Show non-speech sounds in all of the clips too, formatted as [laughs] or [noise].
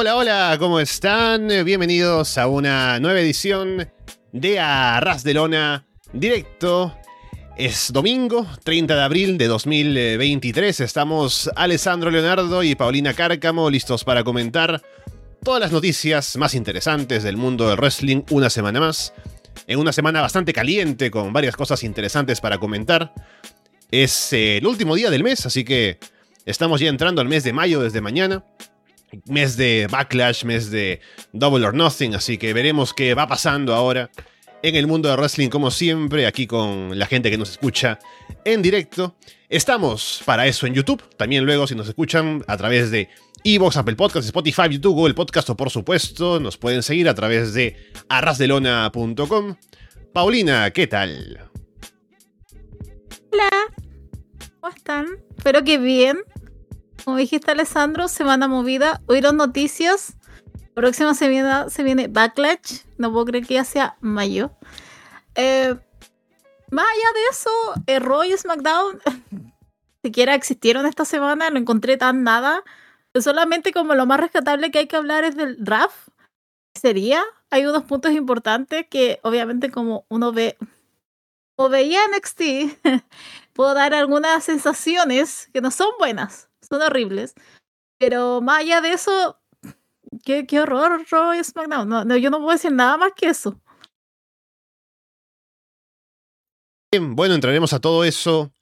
Hola, hola, ¿cómo están? Bienvenidos a una nueva edición de Arras de Lona directo. Es domingo, 30 de abril de 2023. Estamos Alessandro Leonardo y Paulina Cárcamo listos para comentar todas las noticias más interesantes del mundo del wrestling una semana más. En una semana bastante caliente con varias cosas interesantes para comentar. Es el último día del mes, así que estamos ya entrando al mes de mayo desde mañana mes de Backlash, mes de Double or Nothing, así que veremos qué va pasando ahora en el mundo de wrestling como siempre, aquí con la gente que nos escucha en directo. Estamos para eso en YouTube, también luego si nos escuchan a través de Evox, Apple Podcasts, Spotify, YouTube, Google Podcast o por supuesto nos pueden seguir a través de arrasdelona.com. Paulina, ¿qué tal? Hola, ¿cómo están? Espero que bien. Como dijiste, Alessandro, semana movida. Oíron noticias. Próxima semana se viene Backlash. No puedo creer que ya sea mayo. Eh, más allá de eso, eh, Roy SmackDown [laughs] siquiera existieron esta semana. No encontré tan nada. Solamente como lo más rescatable que hay que hablar es del draft. Sería, hay unos puntos importantes que obviamente como uno ve o veía NXT, [laughs] puedo dar algunas sensaciones que no son buenas son horribles. Pero más allá de eso, qué, horror Roy SmackDown. No, yo no puedo decir nada más que eso. Bien, bueno, entraremos a todo eso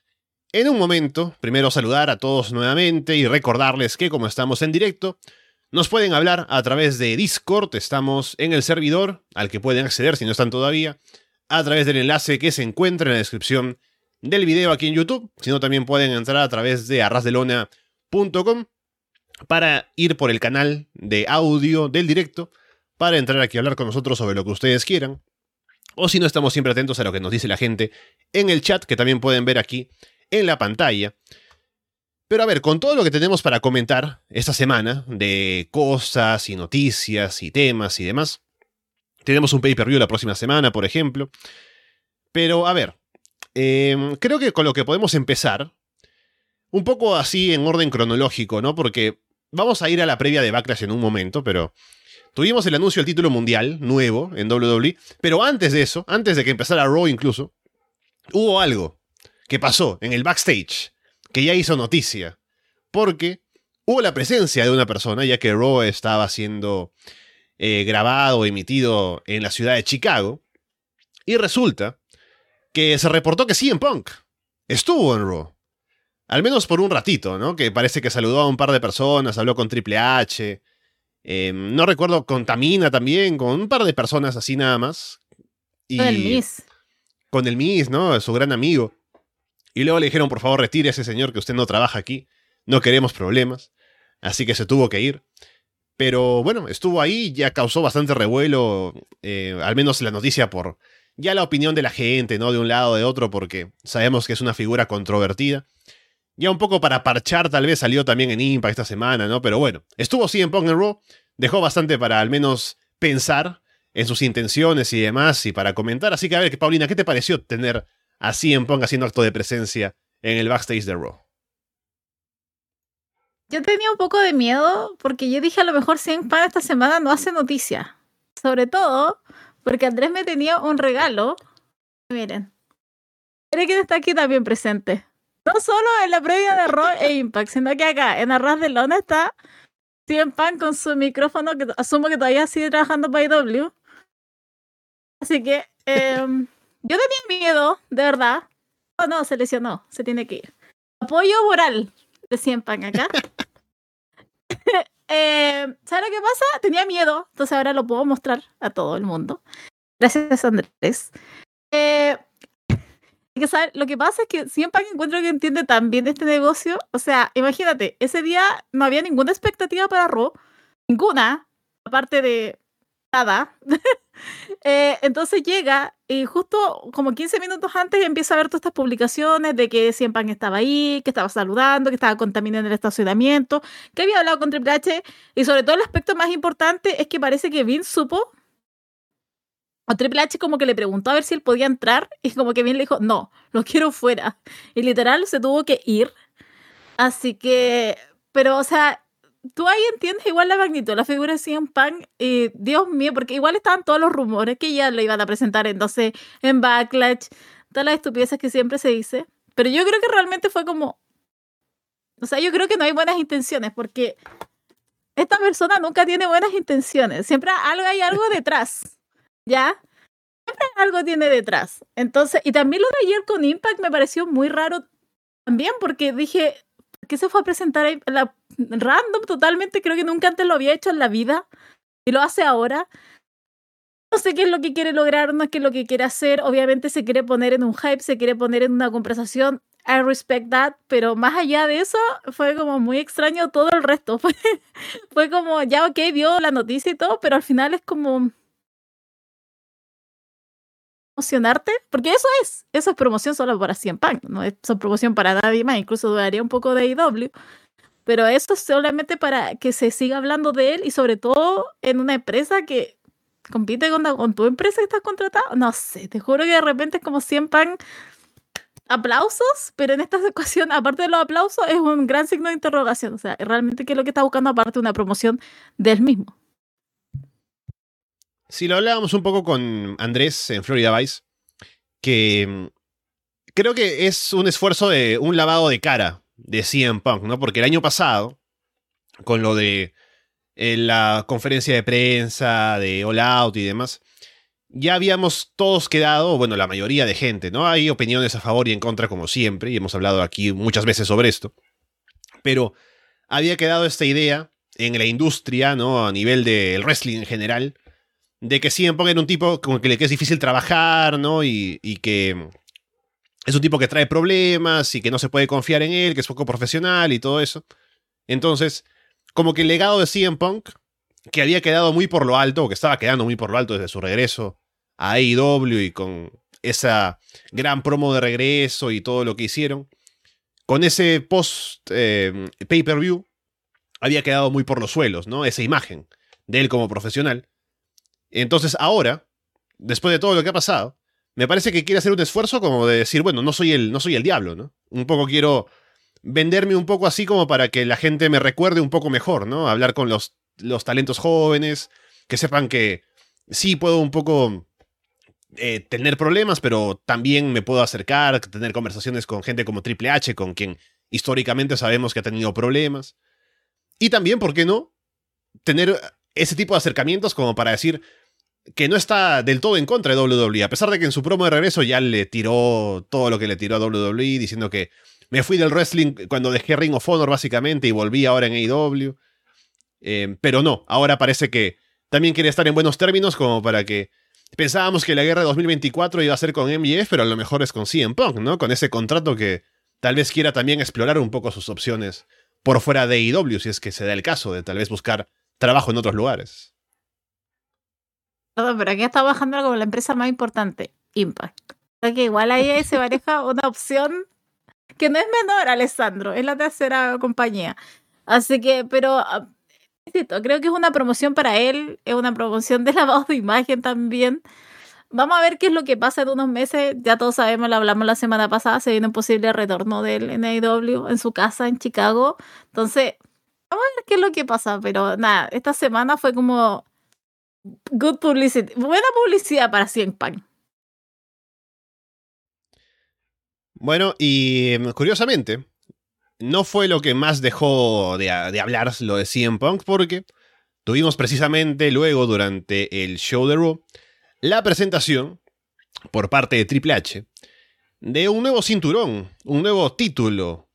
en un momento. Primero saludar a todos nuevamente y recordarles que como estamos en directo, nos pueden hablar a través de Discord. Estamos en el servidor al que pueden acceder si no están todavía, a través del enlace que se encuentra en la descripción del video aquí en YouTube. Si no, también pueden entrar a través de para ir por el canal de audio del directo, para entrar aquí a hablar con nosotros sobre lo que ustedes quieran. O si no, estamos siempre atentos a lo que nos dice la gente en el chat, que también pueden ver aquí en la pantalla. Pero a ver, con todo lo que tenemos para comentar esta semana, de cosas y noticias y temas y demás, tenemos un pay-per-view la próxima semana, por ejemplo. Pero a ver, em, creo que con lo que podemos empezar un poco así en orden cronológico, ¿no? Porque vamos a ir a la previa de Backlash en un momento, pero tuvimos el anuncio del título mundial nuevo en WWE, pero antes de eso, antes de que empezara Raw incluso, hubo algo que pasó en el backstage que ya hizo noticia, porque hubo la presencia de una persona, ya que Raw estaba siendo eh, grabado, emitido en la ciudad de Chicago, y resulta que se reportó que en Punk estuvo en Raw. Al menos por un ratito, ¿no? Que parece que saludó a un par de personas, habló con Triple H. Em, no recuerdo, con Tamina también, con un par de personas así nada más. Y con el Miss. Con el Miss, ¿no? Su gran amigo. Y luego le dijeron, por favor, retire a ese señor que usted no trabaja aquí. No queremos problemas. Así que se tuvo que ir. Pero bueno, estuvo ahí, ya causó bastante revuelo, eh, al menos la noticia por ya la opinión de la gente, ¿no? De un lado o de otro, porque sabemos que es una figura controvertida. Ya un poco para parchar, tal vez salió también en Impact esta semana, ¿no? Pero bueno, estuvo así en Punk en Raw, dejó bastante para al menos pensar en sus intenciones y demás, y para comentar. Así que a ver, Paulina, ¿qué te pareció tener así en Punk haciendo acto de presencia en el backstage de Raw? Yo tenía un poco de miedo porque yo dije a lo mejor CM Punk esta semana no hace noticia. Sobre todo porque Andrés me tenía un regalo. Miren. Miren quién está aquí también presente. No solo en la previa de Raw e Impact, sino que acá en Arras de Lona está CM Punk con su micrófono, que asumo que todavía sigue trabajando para IW. Así que em, yo tenía miedo, de verdad. Oh, no, se lesionó, se tiene que ir. Apoyo moral de CM Punk acá. [laughs] eh, ¿Sabes lo que pasa? Tenía miedo, entonces ahora lo puedo mostrar a todo el mundo. Gracias, Andrés. Eh, lo que pasa es que siempre encuentro que entiende tan bien este negocio. O sea, imagínate, ese día no había ninguna expectativa para Ro, ninguna, aparte de nada. [laughs] Eh, entonces llega y justo como 15 minutos antes empieza a ver todas estas publicaciones de que Siempan estaba ahí, que estaba saludando, que estaba contaminando el estacionamiento, que había hablado con Triple H y sobre todo el aspecto más importante es que parece que Vince supo a Triple H como que le preguntó a ver si él podía entrar [laughs] y como que bien le dijo, no, lo quiero fuera. Y literal se tuvo que ir. Así que, pero o sea, tú ahí entiendes igual la magnitud, la figura de CM Punk, y Dios mío, porque igual estaban todos los rumores que ya lo iban a presentar entonces en Backlash, todas las estupideces que siempre se dice, pero yo creo que realmente fue como, o sea, yo creo que no hay buenas intenciones, porque esta persona nunca tiene buenas intenciones, siempre algo hay algo detrás, ¿ya? Siempre algo tiene detrás. Entonces, y también lo de ayer con Impact me pareció muy raro también, porque dije, ¿qué se fue a presentar ahí? La, random totalmente, creo que nunca antes lo había hecho en la vida y lo hace ahora. No sé qué es lo que quiere lograr, no es qué es lo que quiere hacer. Obviamente se quiere poner en un hype, se quiere poner en una conversación. I respect that, pero más allá de eso, fue como muy extraño todo el resto. [laughs] Fue, fue como, ya ok, vio la noticia y todo, pero al final es como, emocionarte, porque eso es, eso es promoción solo para 100 Punk, no es promoción para nadie más, incluso duraría un poco de IW, pero eso es solamente para que se siga hablando de él y sobre todo en una empresa que compite con, con tu empresa que estás contratado, no sé, te juro que de repente es como 100 Punk aplausos, pero en esta [laughs] ocasión, aparte de los aplausos, es un gran signo de interrogación, o sea, realmente qué es lo que está buscando aparte de una promoción del mismo. Si lo hablábamos un poco con Andrés en Florida Vice, que mm, creo que es un esfuerzo de un lavado de cara de CM Punk, ¿no? Porque el año pasado, con lo de eh, la conferencia de prensa, de All Out y demás, ya habíamos todos quedado, bueno, la mayoría de gente, ¿no? Hay opiniones a favor y en contra como siempre, y hemos hablado aquí muchas veces sobre esto, pero había quedado esta idea en la industria, ¿no? A nivel del wrestling en general, de que siempre Punk un tipo como que le es difícil trabajar, ¿no? Y, que es un tipo que trae problemas y que no se puede confiar en él, que es poco profesional y todo eso. Entonces, como que el legado de CM Punk, que había quedado muy por lo alto, o que estaba quedando muy por lo alto desde su regreso a AEW y con esa gran promo de regreso y todo lo que hicieron, con ese post eh, pay-per-view, había quedado muy por los suelos, ¿no? Esa imagen de él como profesional. Entonces ahora, después de todo lo que ha pasado, me parece que quiere hacer un esfuerzo como de decir, bueno, no soy el, no soy el diablo, ¿no? Un poco quiero venderme un poco así como para que la gente me recuerde un poco mejor, ¿no? Hablar con los, los talentos jóvenes, que sepan que sí puedo un poco eh, tener problemas, pero también me puedo acercar, tener conversaciones con gente como Triple H, con quien históricamente sabemos que ha tenido problemas. Y también, ¿por qué no? Tener ese tipo de acercamientos como para decir que no está del todo en contra de WWE, a pesar de que en su promo de regreso ya le tiró todo lo que le tiró a WWE, diciendo que me fui del wrestling cuando dejé Ring of Honor básicamente y volví ahora en AEW. Eh, pero no, ahora parece que también quiere estar en buenos términos como para que... Pensábamos que la guerra de 2024 iba a ser con MJF, pero a lo mejor es con CM Punk, ¿no? Con ese contrato que tal vez quiera también explorar un poco sus opciones por fuera de AEW, si es que se da el caso de tal vez buscar trabajo en otros lugares. No, pero aquí está bajando como la empresa más importante, Impact. O que igual ahí se [laughs] maneja una opción que no es menor, Alessandro, es la tercera compañía. Así que, pero ah, creo que es una promoción para él, es una promoción de lavado de imagen también. Vamos a ver qué es lo que pasa en unos meses. Ya todos sabemos, lo hablamos la semana pasada, se viene un posible retorno del NAW en su casa en Chicago. Entonces, Vamos a ver qué es lo que pasa, pero nada, esta semana fue como good publicity, buena publicidad para Cien Pan. Bueno, y em, curiosamente, no fue lo que más dejó de, hablar lo de CM Punk, porque tuvimos precisamente luego, durante el show de Raw, la presentación por parte de Triple H de un nuevo cinturón, un nuevo título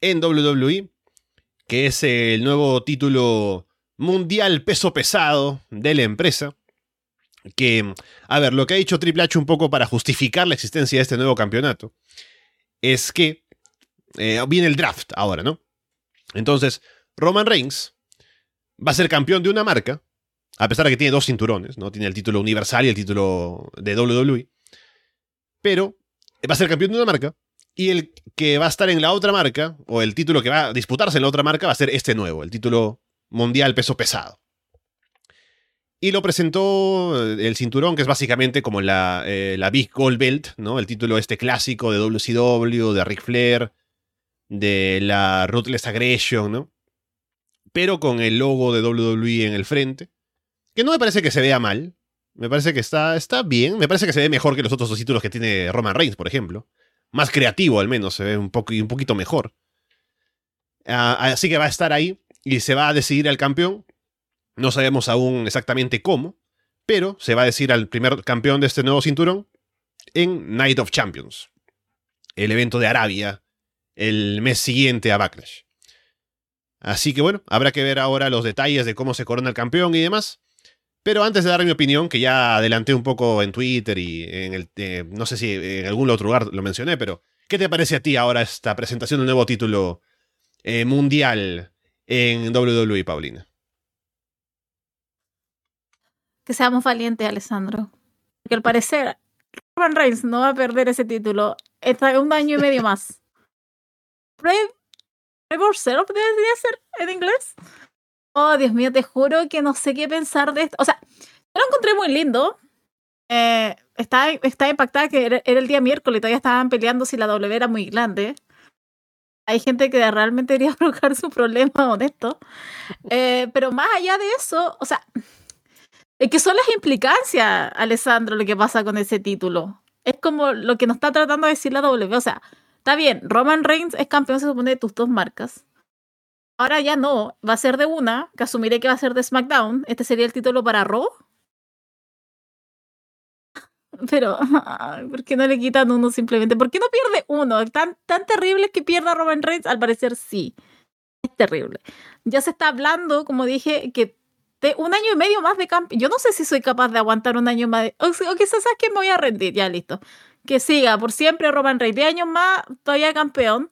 en WWE que es el nuevo título mundial peso pesado de la empresa. Que, a ver, lo que ha dicho Triple H un poco para justificar la existencia de este nuevo campeonato es que eh, viene el draft ahora, ¿no? Entonces, Roman Reigns va a ser campeón de una marca, a pesar de que tiene dos cinturones, ¿no? Tiene el título universal y el título de WWE. Pero va a ser campeón de una marca y el que va a estar en la otra marca, o el título que va a disputarse en la otra marca, va a ser este nuevo, el título mundial peso pesado. Y lo presentó eh, el cinturón, que es básicamente como la, eh, la Big Gold Belt, ¿no? El título este clásico de WCW, de Ric Flair, de la Ruthless Aggression, ¿no? pero con el logo de WWE en el frente. Que no me parece que se vea mal. Me parece que está, está bien. Me parece que se ve mejor que los otros dos títulos que tiene Roman Reigns, por ejemplo. Más creativo al menos, se ve un, poco, un poquito mejor. Ah, así que va a estar ahí y se va a decidir al campeón. No sabemos aún exactamente cómo, pero se va a decir al primer campeón de este nuevo cinturón en Night of Champions, el evento de Arabia, el mes siguiente a Backlash. Así que bueno, habrá que ver ahora los detalles de cómo se corona el campeón y demás. Pero antes de dar mi opinión, que ya adelanté un poco en Twitter y en el. Eh, no sé si en algún otro lugar lo mencioné, pero. ¿Qué te parece a ti ahora esta presentación del nuevo título eh, mundial en WWE, Paulina? Que seamos valientes, Alessandro. Porque al parecer, Roman Reigns no va a perder ese título hasta un año y medio más. Brave, Brave debería ser en inglés. Oh, Dios mío, te juro que no sé qué pensar de esto. O sea, yo lo encontré muy lindo. Eh, estaba, impactada que era, el día miércoles y todavía estaban peleando si la W era muy grande. Hay gente que realmente debería provocar su problema honesto. Eh, pero más allá de eso, o sea, es que son las implicancias, Alessandro, lo que pasa con ese título. Es como lo que nos está tratando de decir la W. O sea, está bien, Roman Reigns es campeón, se supone, de tus dos marcas. Ahora ya no, va a ser de una, que asumiré que va a ser de SmackDown. Este sería el título para Raw. [laughs] Pero, ¿por qué no le quitan uno simplemente? ¿Por qué no pierde uno? ¿Tan, tan terrible que pierda Roman Reigns? Al parecer sí. Es terrible. Ya se está hablando, como dije, que de un año y medio más de campeón. Yo no sé si soy capaz de aguantar un año más. De... O, quizás sabes que me voy a rendir. Ya listo. Que siga por siempre Roman Reigns. De años más, todavía campeón.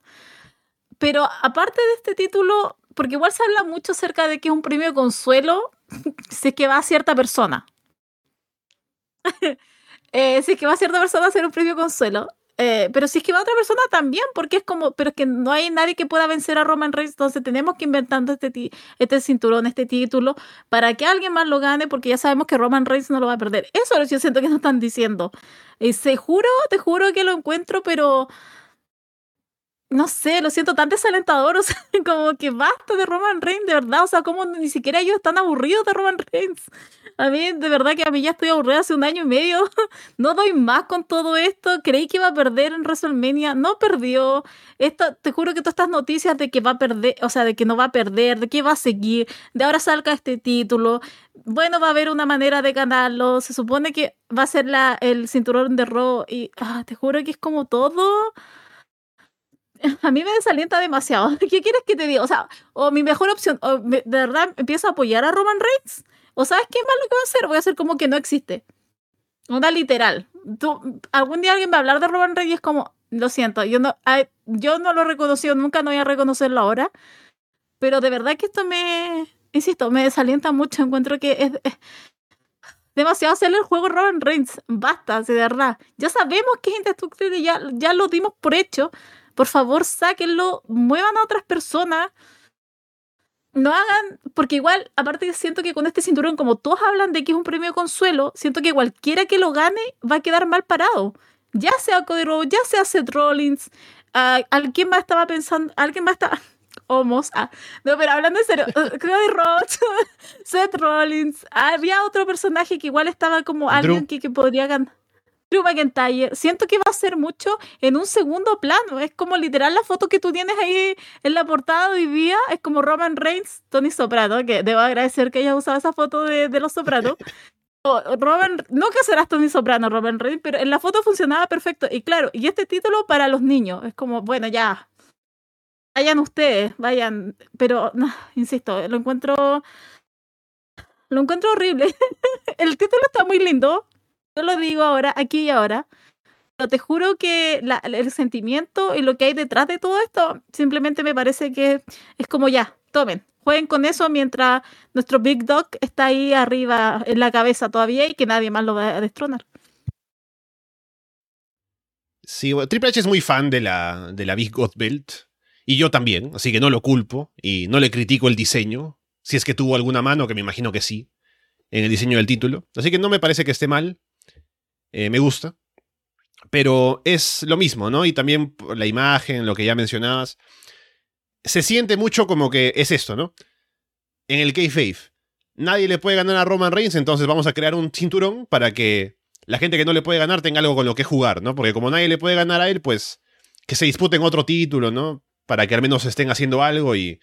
Pero aparte de este título, porque igual se habla mucho acerca de que es un premio consuelo [laughs] si es que va a cierta persona. [laughs] eh, si es que va a cierta persona a ser un premio consuelo. Eh, pero si es que va a otra persona también, porque es como, pero es que no hay nadie que pueda vencer a Roman Reigns, entonces tenemos que inventar este, este cinturón, este título, para que alguien más lo gane, porque ya sabemos que Roman Reigns no lo va a perder. Eso yo siento que nos están diciendo. Y se juro, te juro que lo encuentro, pero no sé, lo siento tan desalentador, [laughs] o sea, como que basta de Roman Reigns, de verdad, o sea, como ni siquiera ellos están aburridos de Roman Reigns. A mí, de verdad que a mí ya estoy aburrida hace un año y medio, [laughs] no doy más con todo esto, creí que iba a perder en WrestleMania, no perdió, esto, te juro que todas estas noticias de que va a perder, o sea, de que no va a perder, de que va a seguir, de ahora salga este título, bueno, va a haber una manera de ganarlo, se supone que va a ser la, el cinturón de Raw y ah, te juro que es como todo [laughs] a mí me desalienta demasiado. [laughs] ¿Qué quieres que te diga? O sea, o mi mejor opción, o de verdad empiezo a apoyar a Roman Reigns, o sabes qué más lo que voy a hacer, voy a hacer como que no existe. Una literal. Tú, algún día alguien va a hablar de Roman Reigns y es como, lo siento, yo no, yo no lo he reconocido, nunca no voy a reconocerlo ahora, pero de verdad que esto me, insisto, me desalienta mucho, encuentro que es, demasiado hacerle el juego Roman Reigns, basta, de verdad. Ya sabemos que es indestructible, ya, ya lo dimos por hecho, por favor, sáquenlo, muevan a otras personas. No hagan, porque igual, aparte siento que con este cinturón, como todos hablan de que es un premio consuelo, siento que cualquiera que lo gane va a quedar mal parado. Ya sea Cody Rhodes, ya sea Seth Rollins, alguien más estaba pensando, alguien más estaba... [laughs] Homos. Ah, no, pero hablando en serio, [laughs] [laughs] Cody Rhodes, Seth Rollins, había otro personaje que igual estaba como alguien que, que podría ganar. Drew McIntyre, siento que va a ser mucho en un segundo plano. Es como literal la foto que tú tienes ahí en la portada de hoy día. Es como Roman Reigns, Tony Soprano, que debo agradecer que haya usado esa foto de, los Sopranos. [laughs] Roman, no que serás Tony Soprano, Roman Reigns, pero en la foto funcionaba perfecto. Y claro, y este título para los niños. Es como, bueno, ya. Vayan ustedes, vayan. Pero, no, insisto, lo encuentro. Lo encuentro horrible. [laughs] El título está muy lindo, yo lo digo ahora, aquí y ahora. Pero te juro que el sentimiento y lo que hay detrás de todo esto simplemente me parece que es como ya, tomen, jueguen con eso mientras nuestro Big Dog está ahí arriba en la cabeza todavía y que nadie más lo va a destronar. Sí, Triple H es muy fan de la, de la Big God Belt. Y yo también, así que no lo culpo y no le critico el diseño. Si es que tuvo alguna mano, que me imagino que sí, en el diseño del título. Así que no me parece que esté mal. Eh, me gusta. Pero es lo mismo, ¿no? Y también la imagen, lo que ya mencionabas. Se siente mucho como que es esto, ¿no? en el kayfabe, nadie le puede ganar a Roman Reigns, entonces vamos a crear un cinturón para que la gente que no le puede ganar tenga algo con lo que jugar, ¿no? Porque como nadie le puede ganar a él, pues que se disputen otro título, ¿no? Para que al menos estén haciendo algo y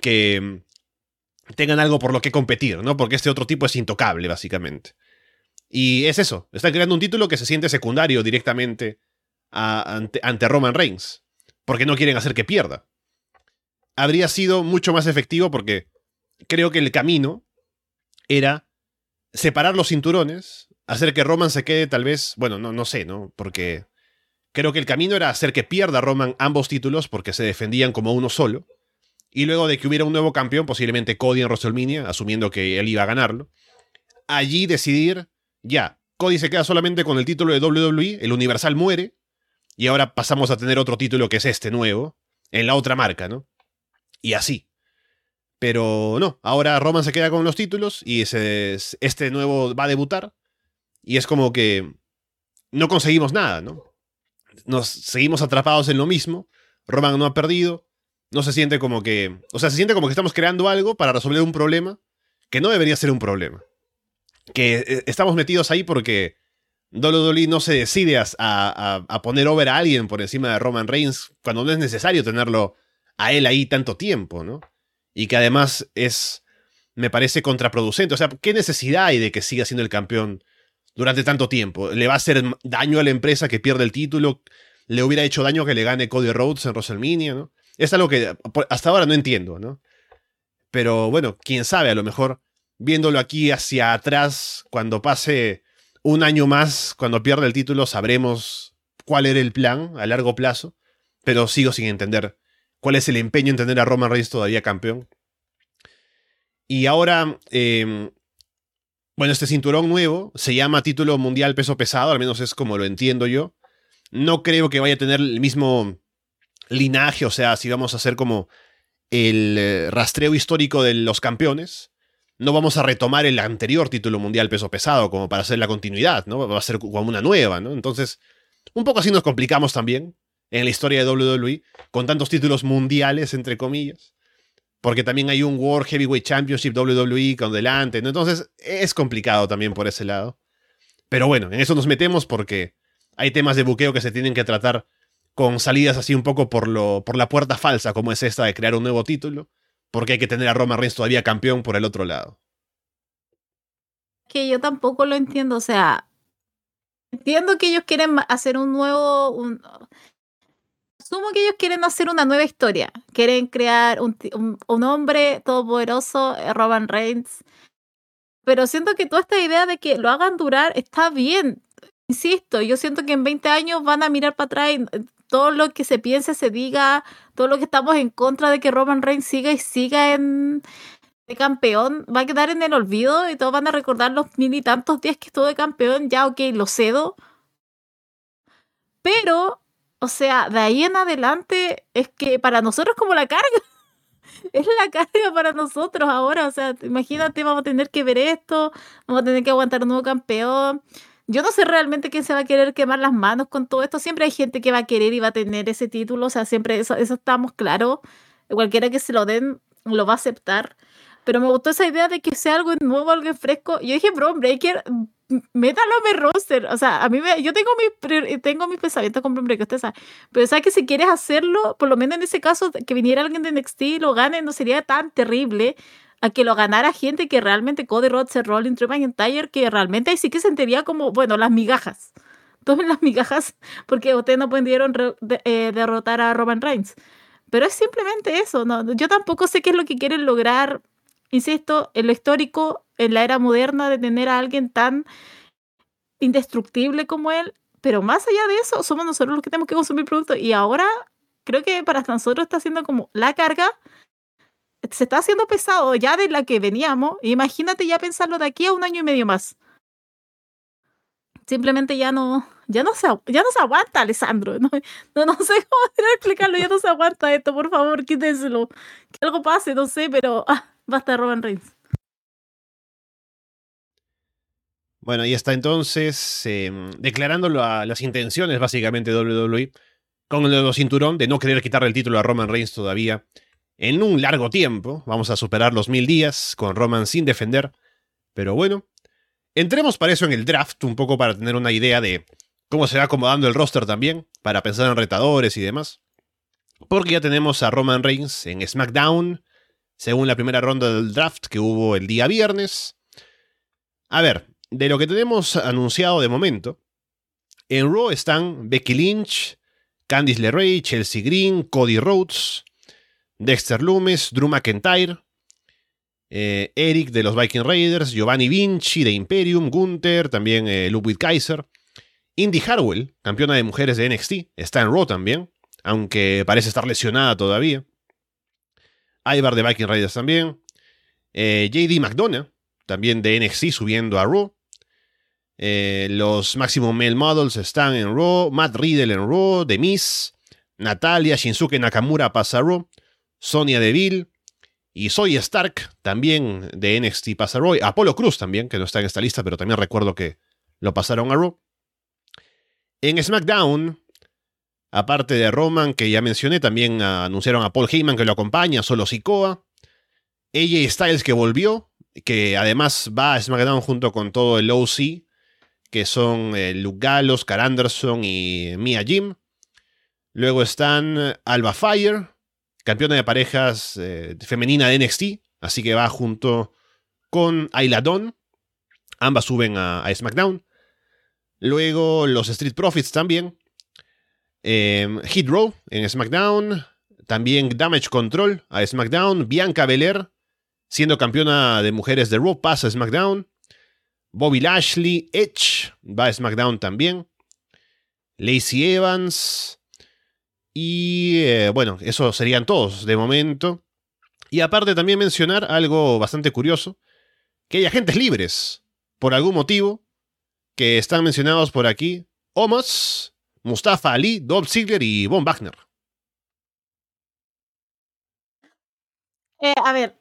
que mm, tengan algo por lo que competir, ¿no? Porque este otro tipo es intocable, básicamente. Y es eso, están creando un título que se siente secundario directamente ante, ante Roman Reigns, porque no quieren hacer que pierda. Habría sido mucho más efectivo porque creo que el camino era separar los cinturones, hacer que Roman se quede tal vez, bueno, no, no sé, ¿no? Porque creo que el camino era hacer que pierda Roman ambos títulos porque se defendían como uno solo. Y luego de que hubiera un nuevo campeón, posiblemente Cody en WrestleMania, asumiendo que él iba a ganarlo, allí decidir, ya, Cody se queda solamente con el título de WWE, el Universal muere, y ahora pasamos a tener otro título que es este nuevo, en la otra marca, ¿no? Y así. Pero no, ahora Roman se queda con los títulos y ese, este nuevo va a debutar. Y es como que no conseguimos nada, ¿no? Nos seguimos atrapados en lo mismo. Roman no ha perdido no se siente como que. O sea, se siente como que estamos creando algo para resolver un problema que no debería ser un problema. Que eh, estamos metidos ahí porque WWE no se decide a, poner over a alguien por encima de Roman Reigns cuando no es necesario tenerlo a él ahí tanto tiempo, ¿no? Y que además es. Me parece contraproducente. O sea, ¿qué necesidad hay de que siga siendo el campeón durante tanto tiempo? ¿Le va a hacer daño a la empresa que pierde el título? ¿Le hubiera hecho daño que le gane Cody Rhodes en WrestleMania, ¿no? Es algo que hasta ahora no entiendo, ¿no? Pero bueno, quién sabe, a lo mejor viéndolo aquí hacia atrás, cuando pase un año más, cuando pierda el título, sabremos cuál era el plan a largo plazo, pero sigo sin entender cuál es el empeño en tener a Roman Reigns todavía campeón. Y ahora, em, bueno, este cinturón nuevo se llama título mundial peso pesado, al menos es como lo entiendo yo. No creo que vaya a tener el mismo linaje, o sea, si vamos a hacer como el eh, rastreo histórico de los campeones, no vamos a retomar el anterior título mundial peso pesado como para hacer la continuidad, ¿no? Va a ser como una nueva, ¿no? Entonces, un poco así nos complicamos también en la historia de WWE con tantos títulos mundiales, entre comillas. Porque también hay un World Heavyweight Championship WWE con delante, ¿no? Entonces, es complicado también por ese lado. Pero bueno, en eso nos metemos porque hay temas de buqueo que se tienen que tratar con salidas así un poco por, lo, por la puerta falsa, como es esta de crear un nuevo título, porque hay que tener a Roma Reigns todavía campeón por el otro lado. Que yo tampoco lo entiendo, o sea, entiendo que ellos quieren hacer un nuevo... Un, asumo que ellos quieren hacer una nueva historia, quieren crear un, un, hombre todopoderoso, eh, Roman Reigns, pero siento que toda esta idea de que lo hagan durar está bien. Insisto, yo siento que en 20 años van a mirar para atrás y todo lo que se piense, se diga, todo lo que estamos en contra de que Roman Reigns siga y siga en de campeón, va a quedar en el olvido y todos van a recordar los mil y tantos días que estuvo de campeón, ya ok, lo cedo. Pero, o sea, de ahí en adelante es que para nosotros como la carga. [laughs] es la carga para nosotros ahora. O sea, imagínate, vamos a tener que ver esto, vamos a tener que aguantar un nuevo campeón. Yo no sé realmente quién se va a querer quemar las manos con todo esto. Siempre hay gente que va a querer y va a tener ese título. O sea, siempre eso, eso estamos claros. Cualquiera que se lo den lo va a aceptar. Pero me gustó esa idea de que sea algo nuevo, algo fresco. Yo dije, bro, Breaker, métalo a mi roster. O sea, a mí me, yo tengo mis, tengo mis pensamientos con Breaker, usted sabe. Pero sabes que si quieres hacerlo, por lo menos en ese caso, que viniera alguien de NXT y lo gane, no sería tan terrible a que lo ganara gente que realmente Cody Rhodes, Rolling, Drew McIntyre, que realmente ahí sí que sentiría como, bueno, las migajas. [laughs] Tomen las migajas porque ustedes no pudieron eh, derrotar a Roman Reigns. Pero es simplemente eso. ¿no? Yo tampoco sé qué es lo que quieren lograr, insisto, en lo histórico, en la era moderna, de tener a alguien tan indestructible como él. Pero más allá de eso, somos nosotros los que tenemos que consumir productos. Y ahora creo que para nosotros está siendo como la carga se está haciendo pesado ya de la que veníamos. Imagínate ya pensarlo de aquí a un año y medio más. Simplemente ya no, ya no se, ya no se aguanta, Alessandro. [laughs] No, no, sé cómo explicarlo, ya no se aguanta esto, por favor, quítenselo. Que algo pase, no sé, pero [laughs] ah, basta Roman Reigns. Bueno, y está entonces em, declarando las intenciones básicamente WWE con el nuevo cinturón de no querer quitarle el título a Roman Reigns todavía en un largo tiempo. Vamos a superar los mil días con Roman sin defender. Pero bueno, entremos para eso en el draft, un poco para tener una idea de cómo se va acomodando el roster también, para pensar en retadores y demás. Porque ya tenemos a Roman Reigns en SmackDown, según la primera ronda del draft que hubo el día viernes. A ver, de lo que tenemos anunciado de momento, en Raw están Becky Lynch, Candice LeRae, Chelsea Green, Cody Rhodes, Dexter Loomis, Drew McIntyre, eh, Eric de los Viking Raiders, Giovanni Vinci de Imperium, Gunther, también eh, Ludwig Kaiser. Indy Harwell, campeona de mujeres de NXT, está en Raw también, aunque parece estar lesionada todavía. Ivar de Viking Raiders también. Eh, JD McDonough, también de NXT, subiendo a Raw. Los Maximum Male Models están en Raw. Matt Riddle en Raw. The Miz. Natalia Shinsuke Nakamura pasa a Raw. Sonia Deville. Y Soy Stark, también de NXT pasa a Raw. Apollo Cruz también, que no está en esta lista, pero también recuerdo que lo pasaron a Raw. En SmackDown, aparte de Roman, que ya mencioné, también anunciaron a Paul Heyman que lo acompaña, solo Sikoa. AJ Styles que volvió, que además va a SmackDown junto con todo el OC, que son eh, Luke Gallows, Car Anderson y Mia Jim. Luego están Alba Fire, campeona de parejas eh, femenina de NXT, así que va junto con Ayla. Ambas suben a, SmackDown. Luego los Street Profits también. Eh, Hit Row en SmackDown. También Damage Control a SmackDown. Bianca Belair, siendo campeona de mujeres de Raw, pasa a SmackDown. Bobby Lashley, Edge va a SmackDown también. Lacey Evans, y eh, bueno, eso serían todos de momento. Y aparte también mencionar algo bastante curioso, que hay agentes libres, por algún motivo, que están mencionados por aquí. Omos, Mustafa Ali, Dolph Ziggler y Von Wagner. Eh, a ver,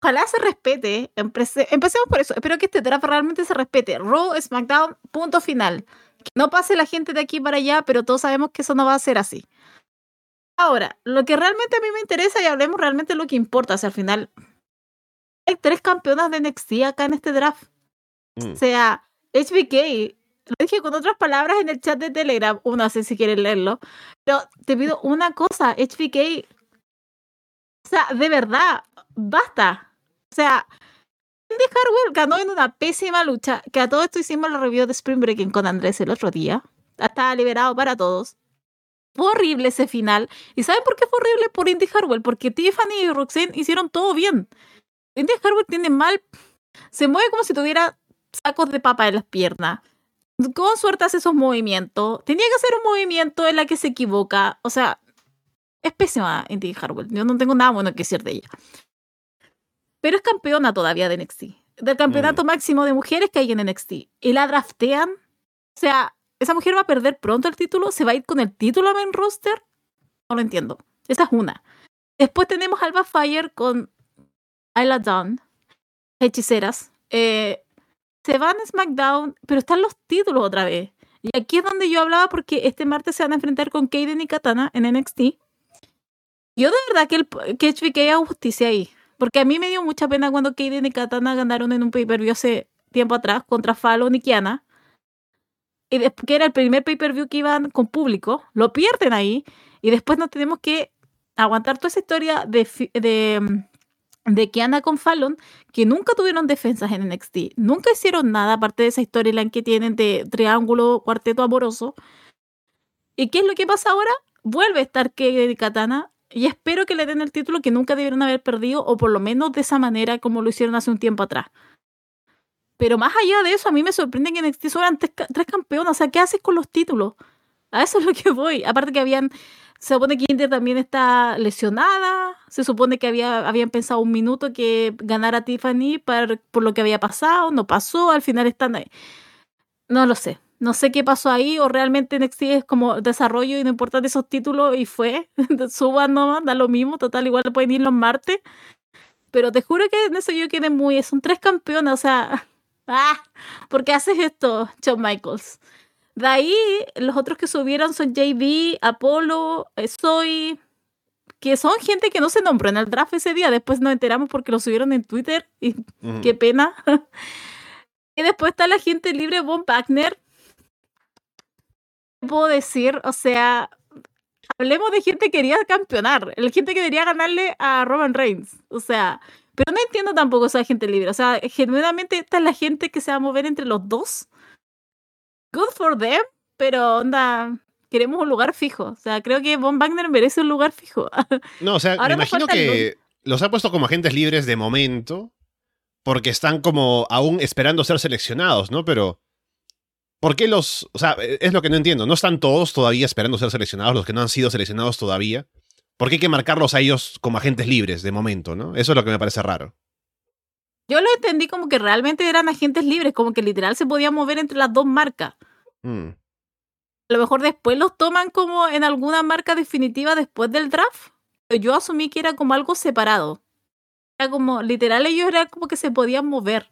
ojalá se respete. empecemos por eso. Espero que este draft realmente se respete. Raw, SmackDown, punto final no pase la gente de aquí para allá, pero todos sabemos que eso no va a ser así. Ahora, lo que realmente a mí me interesa y hablemos realmente de lo que importa, o sea, al final hay tres campeonas de NXT acá en este draft. O mm. sea, HBK, lo dije con otras palabras en el chat de Telegram, no sé si quieren leerlo, pero te pido una cosa, HBK, o sea, de verdad, basta. O sea, Andy Harwell ganó en una pésima lucha, que a todo esto hicimos la review de Spring Breaking con Andrés el otro día. Estaba liberado para todos. Fue horrible ese final. ¿Y saben por qué fue horrible? Por Indy Harwell, porque Tiffany y Roxanne hicieron todo bien. Indy Harwell tiene mal... Se mueve como si tuviera sacos de papa en las piernas. Con suerte hace esos movimientos. Tenía que hacer un movimiento en la que se equivoca. O sea, es pésima Indy Harwell. Yo no tengo nada bueno que decir de ella pero es campeona todavía de NXT. Del campeonato mm. máximo de mujeres que hay en NXT. Y la draftean. O sea, esa mujer va a perder pronto el título. ¿Se va a ir con el título a main roster? No lo entiendo. Esa es una. Después tenemos Alba Fire con Ayla Dawn, hechiceras. Eh, se van a SmackDown, pero están los títulos otra vez. Y aquí es donde yo hablaba porque este martes se van a enfrentar con Kaden y Katana en NXT. Yo de verdad que, el, que HBK haga justicia ahí. Porque a mí me dio mucha pena cuando Kaden y Katana ganaron en un pay-per-view hace tiempo atrás contra Fallon y Kiana. Y después, que era el primer pay-per-view que iban con público, lo pierden ahí. Y después nos tenemos que aguantar toda esa historia de, de, de Kiana con Fallon, que nunca tuvieron defensas en NXT. Nunca hicieron nada aparte de esa historia en que tienen de triángulo, cuarteto amoroso. ¿Y qué es lo que pasa ahora? Vuelve a estar y Katana y espero que le den el título que nunca debieron haber perdido, o por lo menos de esa manera como lo hicieron hace un tiempo atrás. Pero más allá de eso, a mí me sorprende que NXT sobran tres, campeones. O sea, ¿qué haces con los títulos? A eso es lo que voy. Aparte que habían. Se supone que Inter también está lesionada. Se supone que había, habían pensado un minuto que ganara Tiffany por lo que había pasado. No pasó. Al final están. No lo sé. No sé qué pasó ahí o realmente NXT es como desarrollo y no importa de esos títulos y fue. [laughs] Suban nomás, da lo mismo, total, igual pueden ir los martes. Pero te juro que en eso yo quedé muy... Son tres campeones, o sea... [laughs] ¡Ah! ¿Por qué haces esto, Shawn Michaels? De ahí, los otros que subieron son JB, Apolo, Soy, que son gente que no se nombró en el draft ese día. Después nos enteramos porque lo subieron en Twitter y qué pena. [laughs] y después está la gente libre Von Wagner. ¿Qué puedo decir? O sea, hablemos de gente que quería campeonar, el gente que quería ganarle a Roman Reigns. O sea, pero no entiendo tampoco esa gente libre. O sea, genuinamente esta es la gente que se va a mover entre los dos. Good for them, pero onda, queremos un lugar fijo. O sea, creo que Von Wagner merece un lugar fijo. [laughs] No, o sea, me imagino que los ha puesto como agentes libres de momento, porque están como aún esperando ser seleccionados, ¿no? Pero, ¿por qué los... O sea, es lo que no entiendo. ¿No están todos todavía esperando ser seleccionados, los que no han sido seleccionados todavía? ¿Por qué hay que marcarlos a ellos como agentes libres de momento, no? Eso es lo que me parece raro. Yo lo entendí como que realmente eran agentes libres, como que literal se podían mover entre las dos marcas. Mm a lo mejor después los toman como en alguna marca definitiva después del draft. Yo asumí que era como algo separado. Era como, literal, ellos eran como que se podían mover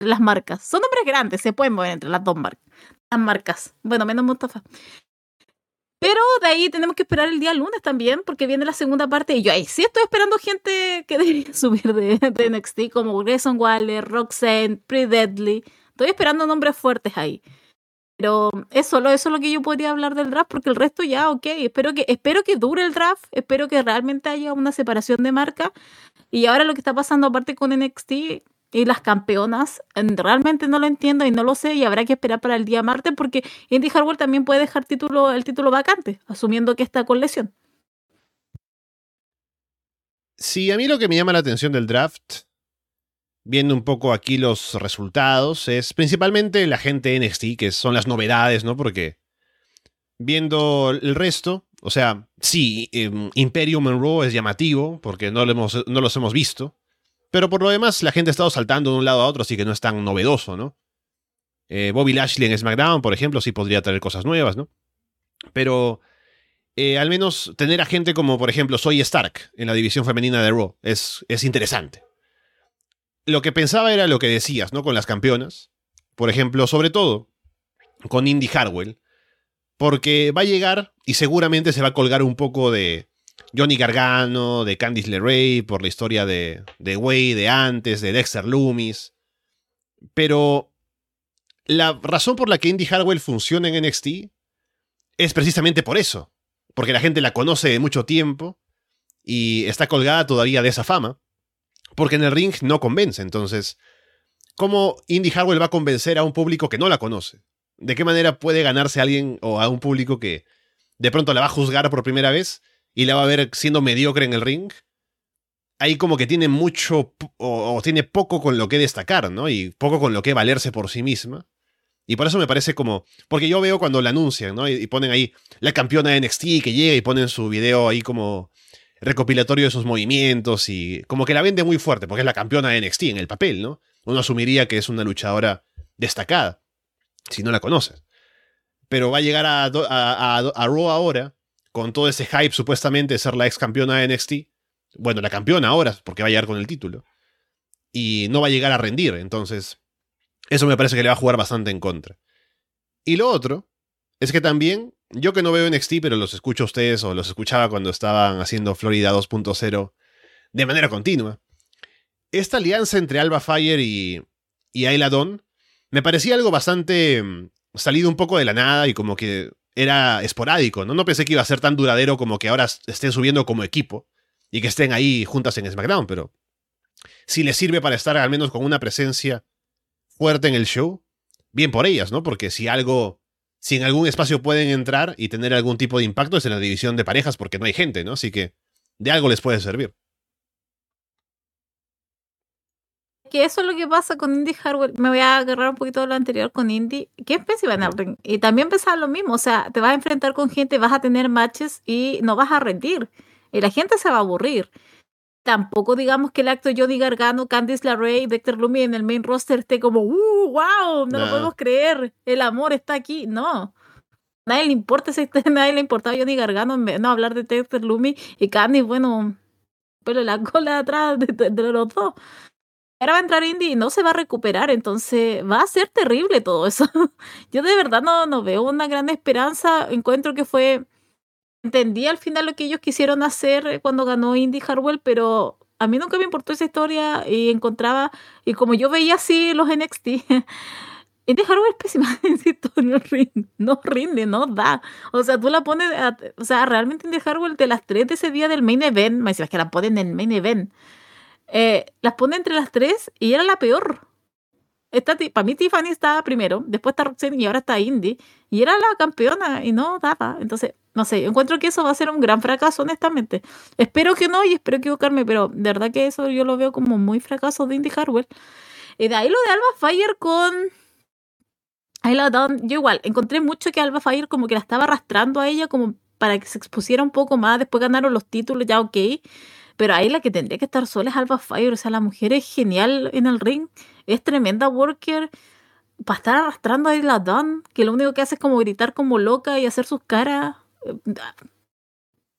las marcas. Son hombres grandes, se pueden mover entre las dos marcas. Las marcas. Bueno, menos Mustafa. Pero de ahí tenemos que esperar el día lunes también, porque viene la segunda parte. Y yo ahí sí estoy esperando gente que [laughs] debería subir de, de NXT, como Grayson Waller, Roxanne, Pre Deadly. Estoy esperando nombres fuertes ahí. Pero es solo eso lo que yo podría hablar del draft, porque el resto ya, ok, espero que, espero que dure el draft, espero que realmente haya una separación de marca. Y ahora lo que está pasando aparte con NXT y las campeonas, realmente no lo entiendo y no lo sé y habrá que esperar para el día martes porque Indy Hartwell también puede dejar título, el título vacante, asumiendo que está con lesión. Sí, a mí lo que me llama la atención del draft viendo un poco aquí los resultados, es principalmente la gente NXT, que son las novedades, ¿no? Porque viendo el resto, o sea, sí, em, Imperium en es llamativo, porque no, lo hemos, no los hemos visto, pero por lo demás la gente ha estado saltando de un lado a otro, así que no es tan novedoso, ¿no? Eh, Bobby Lashley en SmackDown, por ejemplo, sí podría traer cosas nuevas, ¿no? Pero eh, al menos tener a gente como, por ejemplo, Soy Stark en la división femenina de Raw es, es interesante lo que pensaba era lo que decías, ¿no? Con las campeonas. Por ejemplo, sobre todo con Indy Harwell. Porque va a llegar y seguramente se va a colgar un poco de Johnny Gargano, de Candice LeRae, por la historia de, de Way de antes, de Dexter Loomis. Pero la razón por la que Indy Harwell funciona en NXT es precisamente por eso. Porque la gente la conoce de mucho tiempo y está colgada todavía de esa fama. Porque en el ring no convence. Entonces, ¿cómo Indy Harwell va a convencer a un público que no la conoce? ¿De qué manera puede ganarse a alguien o a un público que de pronto la va a juzgar por primera vez y la va a ver siendo mediocre en el ring? Ahí como que tiene mucho o, tiene poco con lo que destacar, ¿no? Y poco con lo que valerse por sí misma. Y por eso me parece como. Porque yo veo cuando la anuncian, ¿no? Y, ponen ahí la campeona de NXT que llega y ponen su video ahí como recopilatorio de sus movimientos y como que la vende muy fuerte porque es la campeona de NXT en el papel, ¿no? Uno asumiría que es una luchadora destacada si no la conoces. Pero va a llegar a, a, Raw ahora con todo ese hype supuestamente de ser la ex campeona de NXT. Bueno, la campeona ahora porque va a llegar con el título. Y no va a llegar a rendir, entonces eso me parece que le va a jugar bastante en contra. Y lo otro es que también yo que no veo NXT, pero los escucho a ustedes o los escuchaba cuando estaban haciendo Florida 2.0 de manera continua. Esta alianza entre Alba Fire y, y Ayla Dawn me parecía algo bastante mm, salido un poco de la nada y como que era esporádico, ¿no? No pensé que iba a ser tan duradero como que ahora estén subiendo como equipo y que estén ahí juntas en SmackDown, pero si les sirve para estar al menos con una presencia fuerte en el show, bien por ellas, ¿no? Porque si algo si en algún espacio pueden entrar y tener algún tipo de impacto es en la división de parejas porque no hay gente, ¿no? Así que de algo les puede servir. Que eso es lo que pasa con Indy Hardware. Me voy a agarrar un poquito de lo anterior con Indy. ¿Qué especie van a ring? Y también pensar lo mismo. O sea, te vas a enfrentar con gente, vas a tener matches y no vas a rendir. Y la gente se va a aburrir tampoco digamos que el acto de Johnny Gargano, Candice LeRae, Dexter Lumi en el main roster esté como, ¡uh, wow! No lo podemos creer, el amor está aquí. No. Nadie le importa, [laughs] nadie le importaba a Johnny Gargano no hablar de Dexter Lumi y Candice, bueno, pero la cola de atrás de, los dos. Va a entrar Indy y no se va a recuperar, entonces va a ser terrible todo eso. [laughs] Yo de verdad no, no veo una gran esperanza. Encuentro que fue entendí al final lo que ellos quisieron hacer cuando ganó Indy Harwell, pero a mí nunca me importó esa historia y encontraba, y como yo veía así los NXT, [laughs] Indy Harwell es pésima, [laughs] insisto, no rinde, no rinde, no da. O sea, tú la pones, o sea, realmente Indy Harwell de las tres de ese día del main event, me decías que la ponen en el main event, eh, las pone entre las tres y era la peor. Para mí Tiffany estaba primero, después está Roxanne y ahora está Indy. Y era la campeona y no daba. Entonces, no sé, encuentro que eso va a ser un gran fracaso, honestamente. Espero que no y espero equivocarme, pero de verdad que eso yo lo veo como muy fracaso de Indy Harwell. Y de ahí lo de Alba Fire con... Ahí la yo igual, encontré mucho que Alba Fire como que la estaba arrastrando a ella como para que se expusiera un poco más. Después ganaron los títulos, ya ok. Pero ahí la que tendría que estar sola es Alba Fire. O sea, la mujer es genial en el ring. Es tremenda worker para estar arrastrando a la Dawn, que lo único que hace es como gritar como loca y hacer sus caras.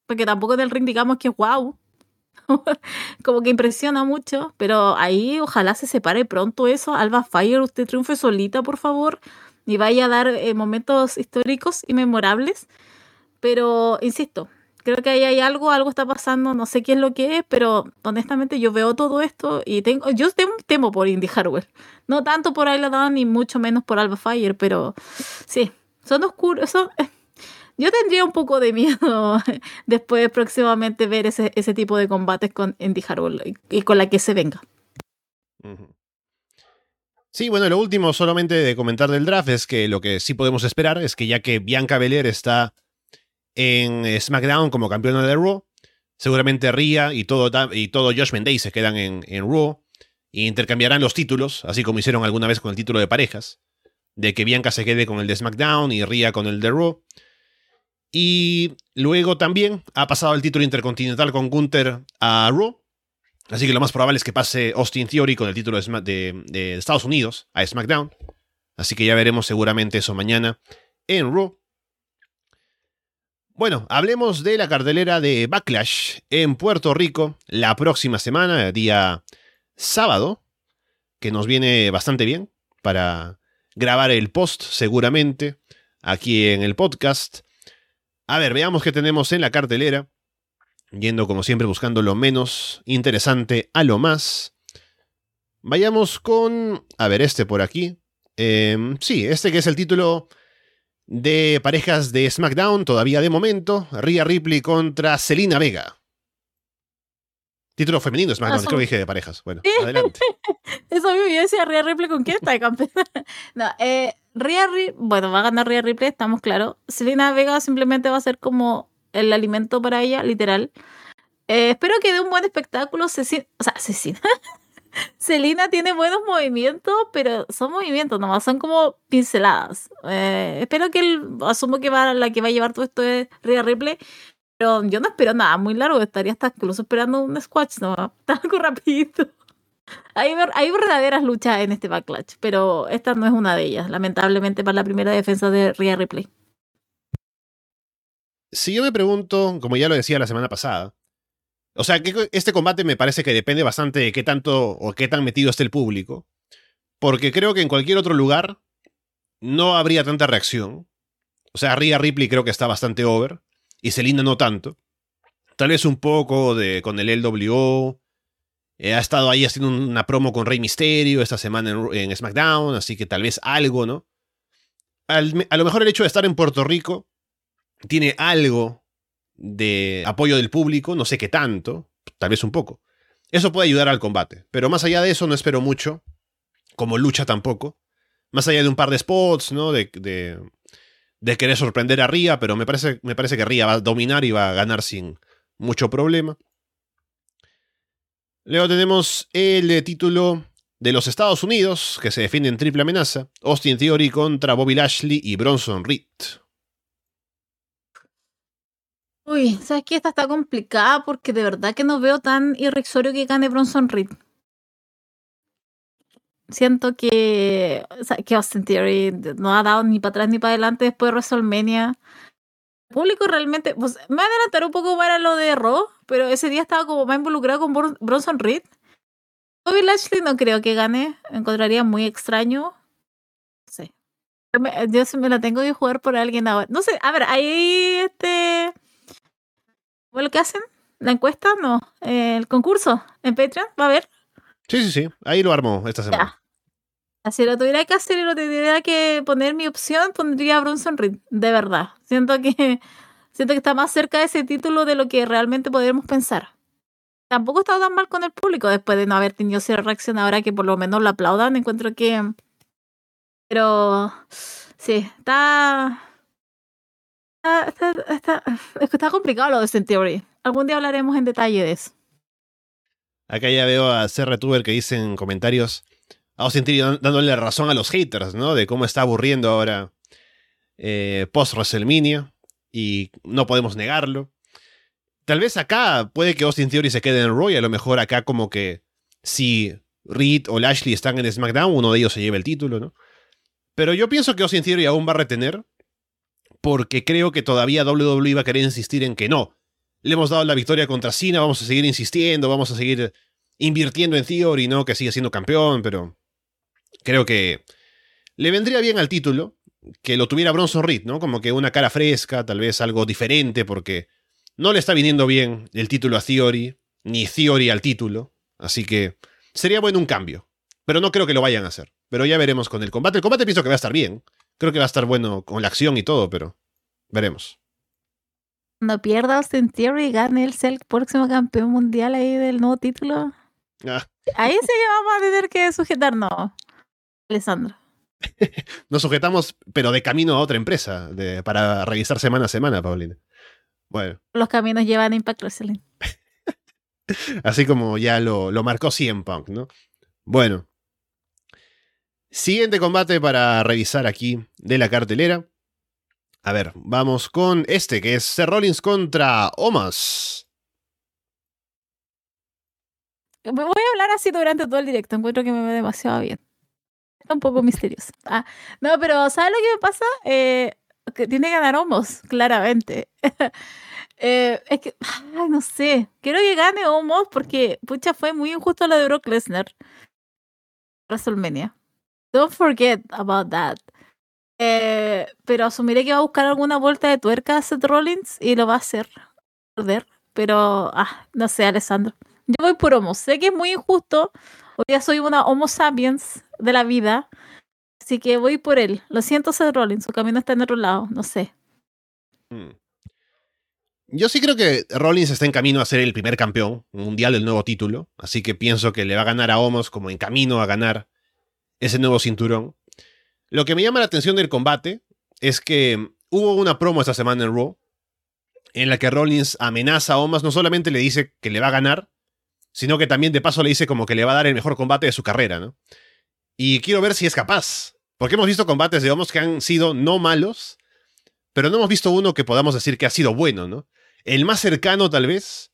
Porque tampoco en el ring digamos que es wow. [laughs] como que impresiona mucho, pero ahí ojalá se separe pronto eso. Alba Fire, usted triunfe solita, por favor, y vaya a dar eh, momentos históricos y memorables. Pero, insisto, creo que ahí hay algo, algo está pasando, no sé qué es lo que es, pero honestamente yo veo todo esto y tengo, yo temo por Indie Hardware. No tanto por Isla ni mucho menos por Alba Fire, pero sí, son oscuros, [laughs] yo tendría un poco de miedo [laughs] después próximamente ver ese, ese tipo de combates con Indie Hardware y, con la que se venga. Sí, bueno, lo último solamente de comentar del draft es que lo que sí podemos esperar es que ya que Bianca Belair está en SmackDown como campeona de Raw. Seguramente Ria y todo, y todo Josh Mendez se quedan en, en Raw e intercambiarán los títulos, así como hicieron alguna vez con el título de parejas. De que Bianca se quede con el de SmackDown y Ria con el de Raw. Y luego también ha pasado el título intercontinental con Gunther a Raw. Así que lo más probable es que pase Austin Theory con el título de, de Estados Unidos a SmackDown. Así que ya veremos seguramente eso mañana en Raw. Bueno, hablemos de la cartelera de Backlash en Puerto Rico la próxima semana, día sábado, que nos viene bastante bien para grabar el post seguramente aquí en el podcast. A ver, veamos qué tenemos en la cartelera. Yendo como siempre buscando lo menos interesante a lo más. Vayamos con... A ver, este por aquí. Em, sí, este que es el título de parejas de SmackDown, todavía de momento, Rhea Ripley contra Selina Vega. Título femenino de SmackDown, creo que dije de parejas. Bueno, adelante. [laughs] Eso mismo, yo decía Rhea Ripley con quién está de campeón. [laughs] no, eh, Rhea Ripley, bueno, va a ganar Rhea Ripley, estamos claros. Selina Vega simplemente va a ser como el alimento para ella, literal. Eh, espero que dé un buen espectáculo. Cecina, o sea, Cecina. [laughs] Selina tiene buenos movimientos, pero son movimientos nomás, son como pinceladas. Eh, espero que él, asumo que va, la que va a llevar todo esto es Rhea Ripley, pero yo no espero nada muy largo, estaría hasta incluso esperando un squash, no, [laughs] algo rapidito. Hay, hay verdaderas luchas en este backlash, pero esta no es una de ellas, lamentablemente para la primera defensa de Rhea Ripley. Si yo me pregunto, como ya lo decía la semana pasada, o sea, que este combate me parece que depende bastante de qué tanto o qué tan metido esté el público. Porque creo que en cualquier otro lugar no habría tanta reacción. O sea, Rhea Ripley creo que está bastante over. Y Selina no tanto. Tal vez un poco de, con el LWO. Eh, ha estado ahí haciendo una promo con Rey Mysterio esta semana en, SmackDown. Así que tal vez algo, ¿no? a lo mejor el hecho de estar en Puerto Rico tiene algo de apoyo del público, no sé qué tanto, tal vez un poco. Eso puede ayudar al combate, pero más allá de eso no espero mucho, como lucha tampoco. Más allá de un par de spots, ¿no? De, de, querer sorprender a Ria, pero me parece, me parece que Ria va a dominar y va a ganar sin mucho problema. Luego tenemos el título de los Estados Unidos, que se defiende en triple amenaza. Austin Theory contra Bobby Lashley y Bronson Reed. Uy, ¿sabes qué? Esta está complicada porque de verdad que no veo tan irrisorio que gane Bronson Reed. Siento que, que Austin Theory no ha dado ni para atrás ni para adelante después de WrestleMania. El público realmente, pues me va a adelantar un poco para lo de Raw, pero ese día estaba como más involucrado con Bronson Reed. Bobby Lashley no creo que gane, encontraría muy extraño. No. Yo, me, me la tengo que jugar por alguien ahora. No sé, a ver, ahí este ¿O lo que hacen? ¿La encuesta? No. ¿El concurso? ¿En Patreon? ¿Va a haber? Sí, sí, sí. Ahí lo armo esta semana. Ya. Así lo tuviera que hacer y lo tuviera que poner mi opción, pondría a Bronson Reed. De verdad. Siento que, [laughs] siento que está más cerca de ese título de lo que realmente podríamos pensar. Tampoco he estado tan mal con el público después de no haber tenido cierta reacción. Ahora que por lo menos lo aplaudan, encuentro que. Pero. Sí, está. Está, complicado lo de Austin Theory. Algún día hablaremos en detalle de eso. Acá ya veo a CRTuber que dice en comentarios a Austin Theory dándole razón a los haters, ¿no? De cómo está aburriendo ahora eh, post WrestleMania y no podemos negarlo. Tal vez acá puede que Austin Theory se quede en Raw y a lo mejor acá como que si Reed o Lashley están en SmackDown, uno de ellos se lleva el título, ¿no? Pero yo pienso que Austin Theory aún va a retener porque creo que todavía WWE va a querer insistir en que no. Le hemos dado la victoria contra Cena, vamos a seguir insistiendo, vamos a seguir invirtiendo en Theory, ¿no? Que sigue siendo campeón, pero creo que le vendría bien al título que lo tuviera Bronson Reed, ¿no? Como que una cara fresca, tal vez algo diferente, porque no le está viniendo bien el título a Theory, ni Theory al título, así que sería bueno un cambio, pero no creo que lo vayan a hacer. Pero ya veremos con el combate. El combate pienso que va a estar bien, creo que va a estar bueno con la acción y todo, pero veremos. Cuando pierda Austin Theory y gane el ser el próximo campeón mundial ahí del nuevo título. Ah, Ahí sí vamos a tener que sujetarnos, Alessandro. [laughs] nos sujetamos, pero de camino a otra empresa, de- para revisar semana a semana, Paulina. Bueno. Los caminos llevan a Impact Wrestling. [laughs] Así como ya lo, lo marcó CM Punk, ¿no? Bueno. Siguiente combate para revisar aquí de la cartelera. A ver, vamos con este, que es Seth Rollins contra Omas. Voy a hablar así durante todo el directo. Encuentro que me ve demasiado bien. Está un poco misterioso. Ah, no, pero ¿sabes lo que me pasa? Eh, que tiene que ganar Homos, claramente. [laughs] Eh, es que, ay, no sé. Quiero que gane Homos porque, pucha, fue muy injusto lo de Brock Lesnar. WrestleMania. Don't forget about that. Eh, pero asumiré que va a buscar alguna vuelta de tuerca a Seth Rollins y lo va a hacer perder. Pero, ah, no sé, Alessandro. Yo voy por Homo. Sé que es muy injusto. Hoy día soy una Homo sapiens de la vida. Así que voy por él. Lo siento, Seth Rollins. Su camino está en otro lado. No sé. Hmm. Yo sí creo que Rollins está en camino a ser el primer campeón mundial del nuevo título, así que pienso que le va a ganar a Omos como en camino a ganar ese nuevo cinturón. Lo que me llama la atención del combate es que hubo una promo esta semana en Raw en la que Rollins amenaza a Omos, no solamente le dice que le va a ganar, sino que también de paso le dice como que le va a dar el mejor combate de su carrera, ¿no? Y quiero ver si es capaz, porque hemos visto combates de Omos que han sido no malos, pero no hemos visto uno que podamos decir que ha sido bueno, ¿no? El más cercano, tal vez,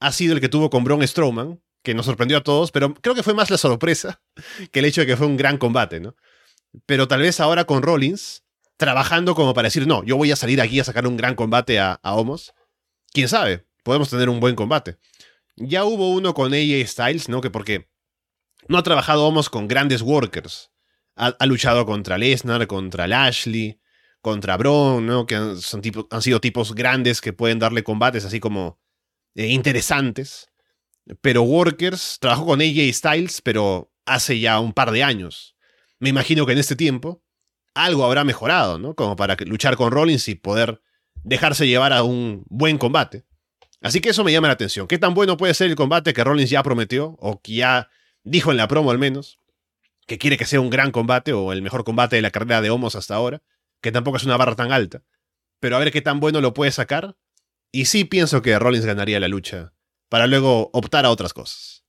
ha sido el que tuvo con Braun Strowman, que nos sorprendió a todos, pero creo que fue más la sorpresa que el hecho de que fue un gran combate, ¿no? Pero tal vez ahora con Rollins, trabajando como para decir, no, yo voy a salir aquí a sacar un gran combate a, Homos. Quién sabe, podemos tener un buen combate. Ya hubo uno con AJ Styles, ¿no? Que porque no ha trabajado Homos con grandes workers. Ha, ha luchado contra Lesnar, contra Lashley, contra Braun, ¿no? Que han, son han sido tipos grandes que pueden darle combates así como eh, interesantes. Pero Workers trabajó con AJ Styles, pero hace ya un par de años. Me imagino que en este tiempo algo habrá mejorado, ¿no? Como para luchar con Rollins y poder dejarse llevar a un buen combate. Así que eso me llama la atención. ¿Qué tan bueno puede ser el combate que Rollins ya prometió, o que ya dijo en la promo al menos, que quiere que sea un gran combate o el mejor combate de la carrera de Homos hasta ahora? que tampoco es una barra tan alta. Pero a ver qué tan bueno lo puede sacar. Y sí pienso que Rollins ganaría la lucha, para luego optar a otras cosas.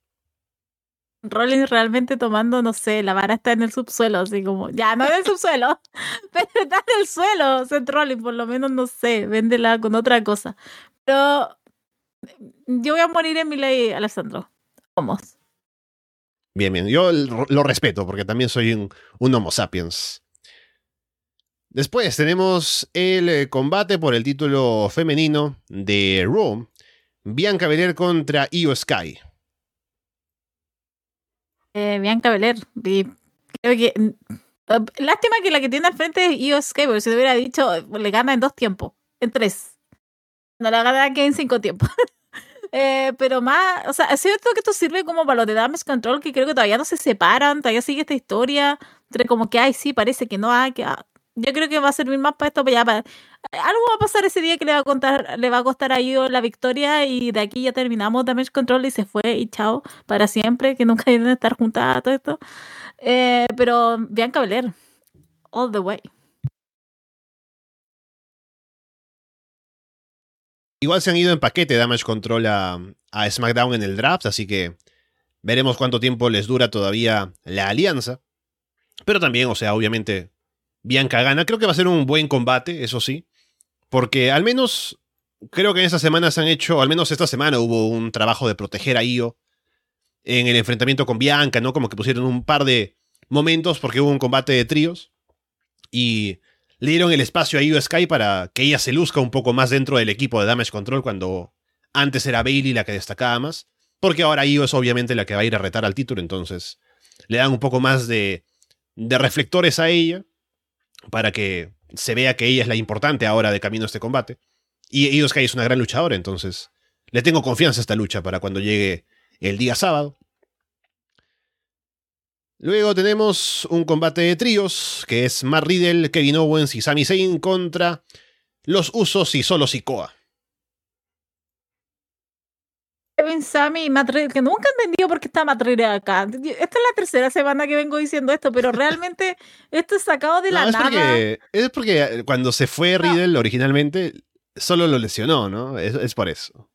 Rollins realmente tomando, no sé, la vara está en el subsuelo, así como, ya, no en el subsuelo, [laughs] pero está en el suelo, Seth Rollins, por lo menos, no sé, véndela con otra cosa. Pero yo voy a morir en mi ley, Alessandro. Vamos. Bien, bien. Yo lo respeto porque también soy un, un Homo sapiens. Después tenemos el eh, combate por el título femenino de Raw. Bianca Belair contra Io Sky. Eh, Bianca Belair, que... eh, Lástima que la que tiene al frente es Io Sky, porque si te hubiera dicho, le gana en dos tiempos, en tres. No la gana que en cinco tiempos. [laughs] Eh, pero más, o sea, es cierto que esto sirve como para los de Damage Control, que creo que todavía no se separan, todavía sigue esta historia, entre como que, ay, sí, parece que no hay, que ah, yo creo que va a servir más para esto, para ya, algo va a pasar ese día que le va a contar, le va a costar a la victoria y de aquí ya terminamos Damage Control y se fue y chao, para siempre, que nunca [laughs] deben estar juntas todo esto. Eh, pero Bianca Belair, all the way. Igual se han ido en paquete Damage Control a, a SmackDown en el draft, así que veremos cuánto tiempo les dura todavía la alianza. Pero también, o sea, obviamente, Bianca gana. Creo que va a ser un buen combate, eso sí. Porque al menos, creo que en esta semana se han hecho, al menos esta semana hubo un trabajo de proteger a Io en el enfrentamiento con Bianca, ¿no? Como que pusieron un par de momentos porque hubo un combate de tríos. Y le dieron el espacio a Io Sky para que ella se luzca un poco más dentro del equipo de Damage Control cuando antes era Bailey la que destacaba más. Porque ahora Io es obviamente la que va a ir a retar al título, entonces le dan un poco más de, de reflectores a ella para que se vea que ella es la importante ahora de camino a este combate. Y Io es una gran luchadora, entonces le tengo confianza a esta lucha para cuando llegue el día sábado. Luego tenemos un combate de tríos, que es Matt Riddle, Kevin Owens y Sami Zayn contra los Usos y solo Sikoa. Kevin, Sami y Matt Riddle, que nunca he entendido por qué está Matt Riddle acá. Esta es la tercera semana que vengo diciendo esto, pero realmente esto es sacado de la es nada. porque, es porque cuando se fue Riddle originalmente, solo lo lesionó, ¿no? Es, es por eso.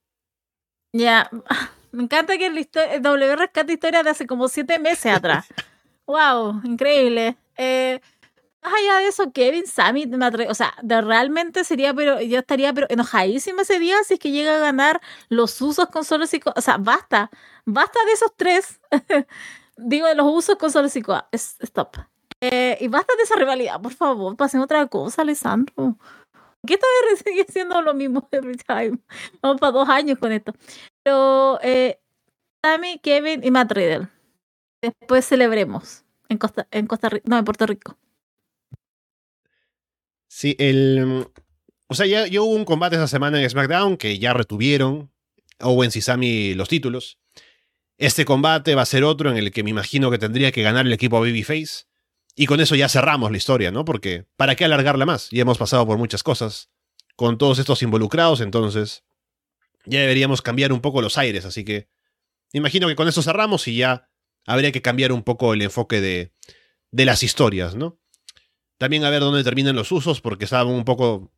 Ya, [laughs] me encanta que el, W rescate historia de hace como siete meses atrás. [laughs] wow, increíble. Eh, más allá de eso, Kevin, Sammy, me o sea, realmente sería, pero yo estaría pero enojadísima ese día si es que llega a ganar los usos con solo psico, o sea, basta, basta de esos tres. [laughs] Digo, de los usos con solo psico, es, stop. Eh, y basta de esa rivalidad, por favor, pasen otra cosa, Alessandro. ¿Qué esta vez sigue siendo lo mismo every time? Vamos para dos años con esto. Pero eh, Sammy, Kevin y Matt Riddle. Después celebremos en Costa, en Costa Rica, no, en Puerto Rico. Sí, el. O sea, ya, ya hubo un combate esa semana en SmackDown que ya retuvieron Owens y Sami los títulos. Este combate va a ser otro en el que me imagino que tendría que ganar el equipo Babyface. Y con eso ya cerramos la historia, ¿no? Porque ¿para qué alargarla más? Ya hemos pasado por muchas cosas con todos estos involucrados, entonces ya deberíamos cambiar un poco los aires, así que imagino que con eso cerramos y ya habría que cambiar un poco el enfoque de, de las historias, ¿no? También a ver dónde terminan los usos, porque estaban un poco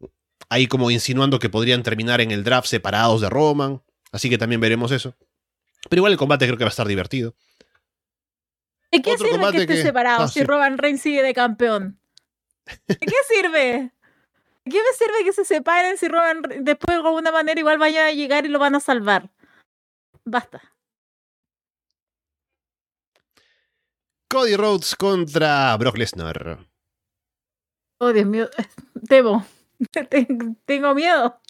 ahí como insinuando que podrían terminar en el draft separados de Roman. Así que también veremos eso. Pero igual el combate creo que va a estar divertido. ¿De qué Otro sirve que esté que- separado ah, si sí. Roman Reigns sigue de campeón? ¿De qué sirve? ¿De qué me sirve que se separen si Roman después de alguna manera igual vaya a llegar y lo van a salvar? Basta. Cody Rhodes contra Brock Lesnar. Oh, Dios mío. [laughs] Temo. [laughs] Ten- Tengo miedo.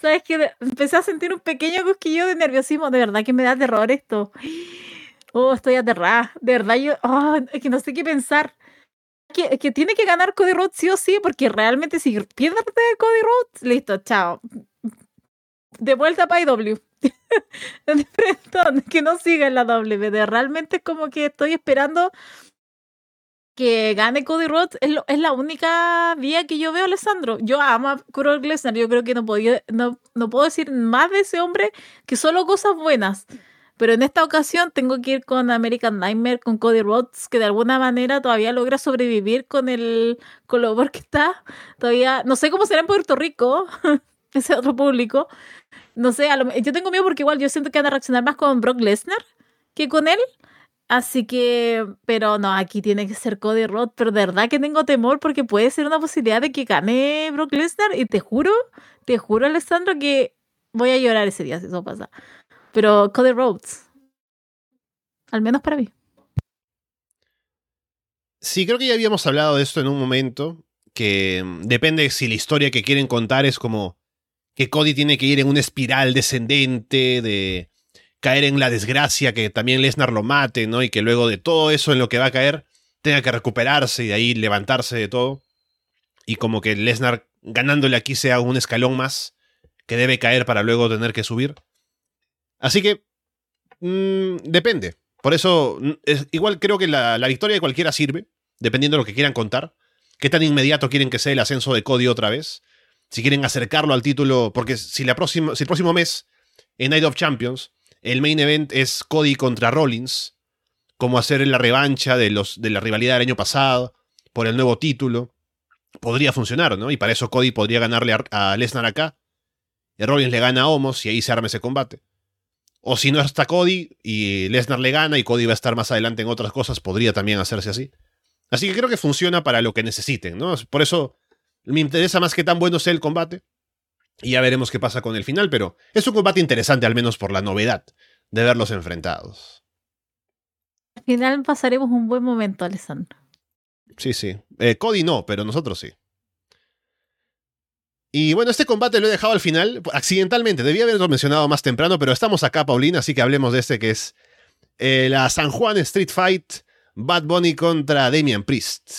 ¿Sabes qué? Empecé a sentir un pequeño cosquillo de nerviosismo. De verdad que me da terror esto. Oh, estoy aterrada. De verdad, yo. ah, es que no sé qué pensar. Que, que tiene que ganar Cody Rhodes sí o sí, porque realmente si pierde Cody Rhodes, listo, chao. De vuelta para IW. [laughs] Que no siga en la W. De realmente es como que estoy esperando que gane Cody Rhodes es, es la única vía que yo veo, Alessandro. Yo amo a Brock Lesnar. Yo creo que no, podía, no, no puedo decir más de ese hombre que solo cosas buenas. Pero en esta ocasión tengo que ir con American Nightmare, con Cody Rhodes, que de alguna manera todavía logra sobrevivir con el con lo peor que está. Todavía, no sé cómo será en Puerto Rico, [laughs] ese otro público. No sé, a lo- yo tengo miedo porque igual yo siento que van a reaccionar más con Brock Lesnar que con él. Así que, pero no, aquí tiene que ser Cody Rhodes, pero de verdad que tengo temor porque puede ser una posibilidad de que gane Brock Lesnar y te juro, te juro Alessandro que voy a llorar ese día si eso pasa. Pero Cody Rhodes, al menos para mí. Sí, creo que ya habíamos hablado de esto en un momento, que mm, depende si la historia que quieren contar es como que Cody tiene que ir en una espiral descendente de caer en la desgracia, que también Lesnar lo mate, ¿no? Y que luego de todo eso en lo que va a caer, tenga que recuperarse y de ahí levantarse de todo. Y como que Lesnar ganándole aquí sea un escalón más, que debe caer para luego tener que subir. Así que mm, depende. Por eso, mm, igual creo que la, victoria de cualquiera sirve, dependiendo de lo que quieran contar. ¿Qué tan inmediato quieren que sea el ascenso de Cody otra vez? Si quieren acercarlo al título, porque si, la próxima, si el próximo mes, en Night of Champions, el main event es Cody contra Rollins, como hacer la revancha de, los, de la rivalidad del año pasado por el nuevo título, podría funcionar, ¿no? Y para eso Cody podría ganarle a, Lesnar acá, y Rollins le gana a Homos y ahí se arma ese combate. O si no está Cody y Lesnar le gana y Cody va a estar más adelante en otras cosas, podría también hacerse así. Así que creo que funciona para lo que necesiten, ¿no? Por eso me interesa más que tan bueno sea el combate. Y ya veremos qué pasa con el final, pero es un combate interesante, al menos por la novedad de verlos enfrentados. Al final pasaremos un buen momento, Alessandro. Sí, sí. Eh, Cody no, pero nosotros sí. Y bueno, este combate lo he dejado al final, accidentalmente, debía haberlo mencionado más temprano, pero estamos acá, Paulina, así que hablemos de este que es eh, la San Juan Street Fight, Bad Bunny contra Damian Priest.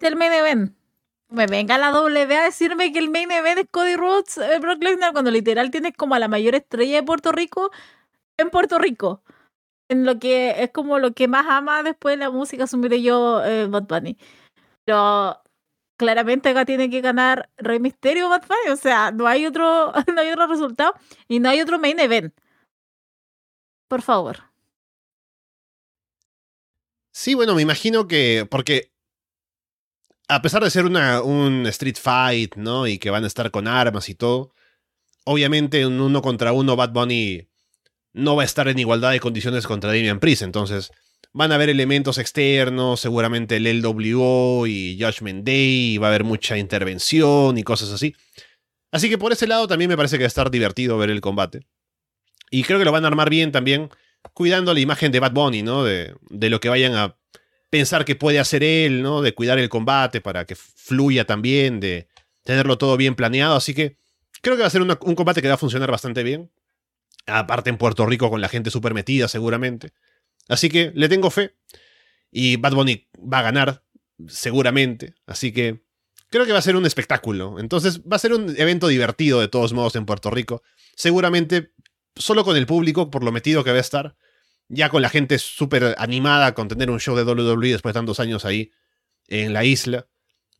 El main event. Me venga la W a decirme que el main event es Cody Rhodes, eh, Brock Lesnar, cuando literal tienes como a la mayor estrella de Puerto Rico en Puerto Rico. En lo que es como lo que más ama después de la música, asumiré yo, eh, Bad Bunny. Pero claramente acá tiene que ganar Rey Misterio Bad Bunny. O sea, no hay otro, [laughs] no hay otro resultado y no hay otro main event. Por favor. Sí, bueno, me imagino que. Porque. A pesar de ser un street fight, ¿no? Y que van a estar con armas y todo. Obviamente, un uno contra uno, Bad Bunny no va a estar en igualdad de condiciones contra Damian Priest. Entonces, Van a haber elementos externos, seguramente el LWO y Judgment Day, y va a haber mucha intervención y cosas así. Así que por ese lado también me parece que va a estar divertido ver el combate. Y creo que lo van a armar bien también, cuidando la imagen de Bad Bunny, ¿no? De, lo que vayan a pensar que puede hacer él, ¿no? De cuidar el combate para que fluya también, de tenerlo todo bien planeado. Así que creo que va a ser un combate que va a funcionar bastante bien. Aparte en Puerto Rico con la gente súper metida seguramente. Así que le tengo fe. Y Bad Bunny va a ganar, seguramente. Así que creo que va a ser un espectáculo. Entonces va a ser un evento divertido de todos modos en Puerto Rico. Seguramente solo con el público, por lo metido que va a estar. Ya con la gente súper animada con tener un show de WWE después de tantos años ahí en la isla.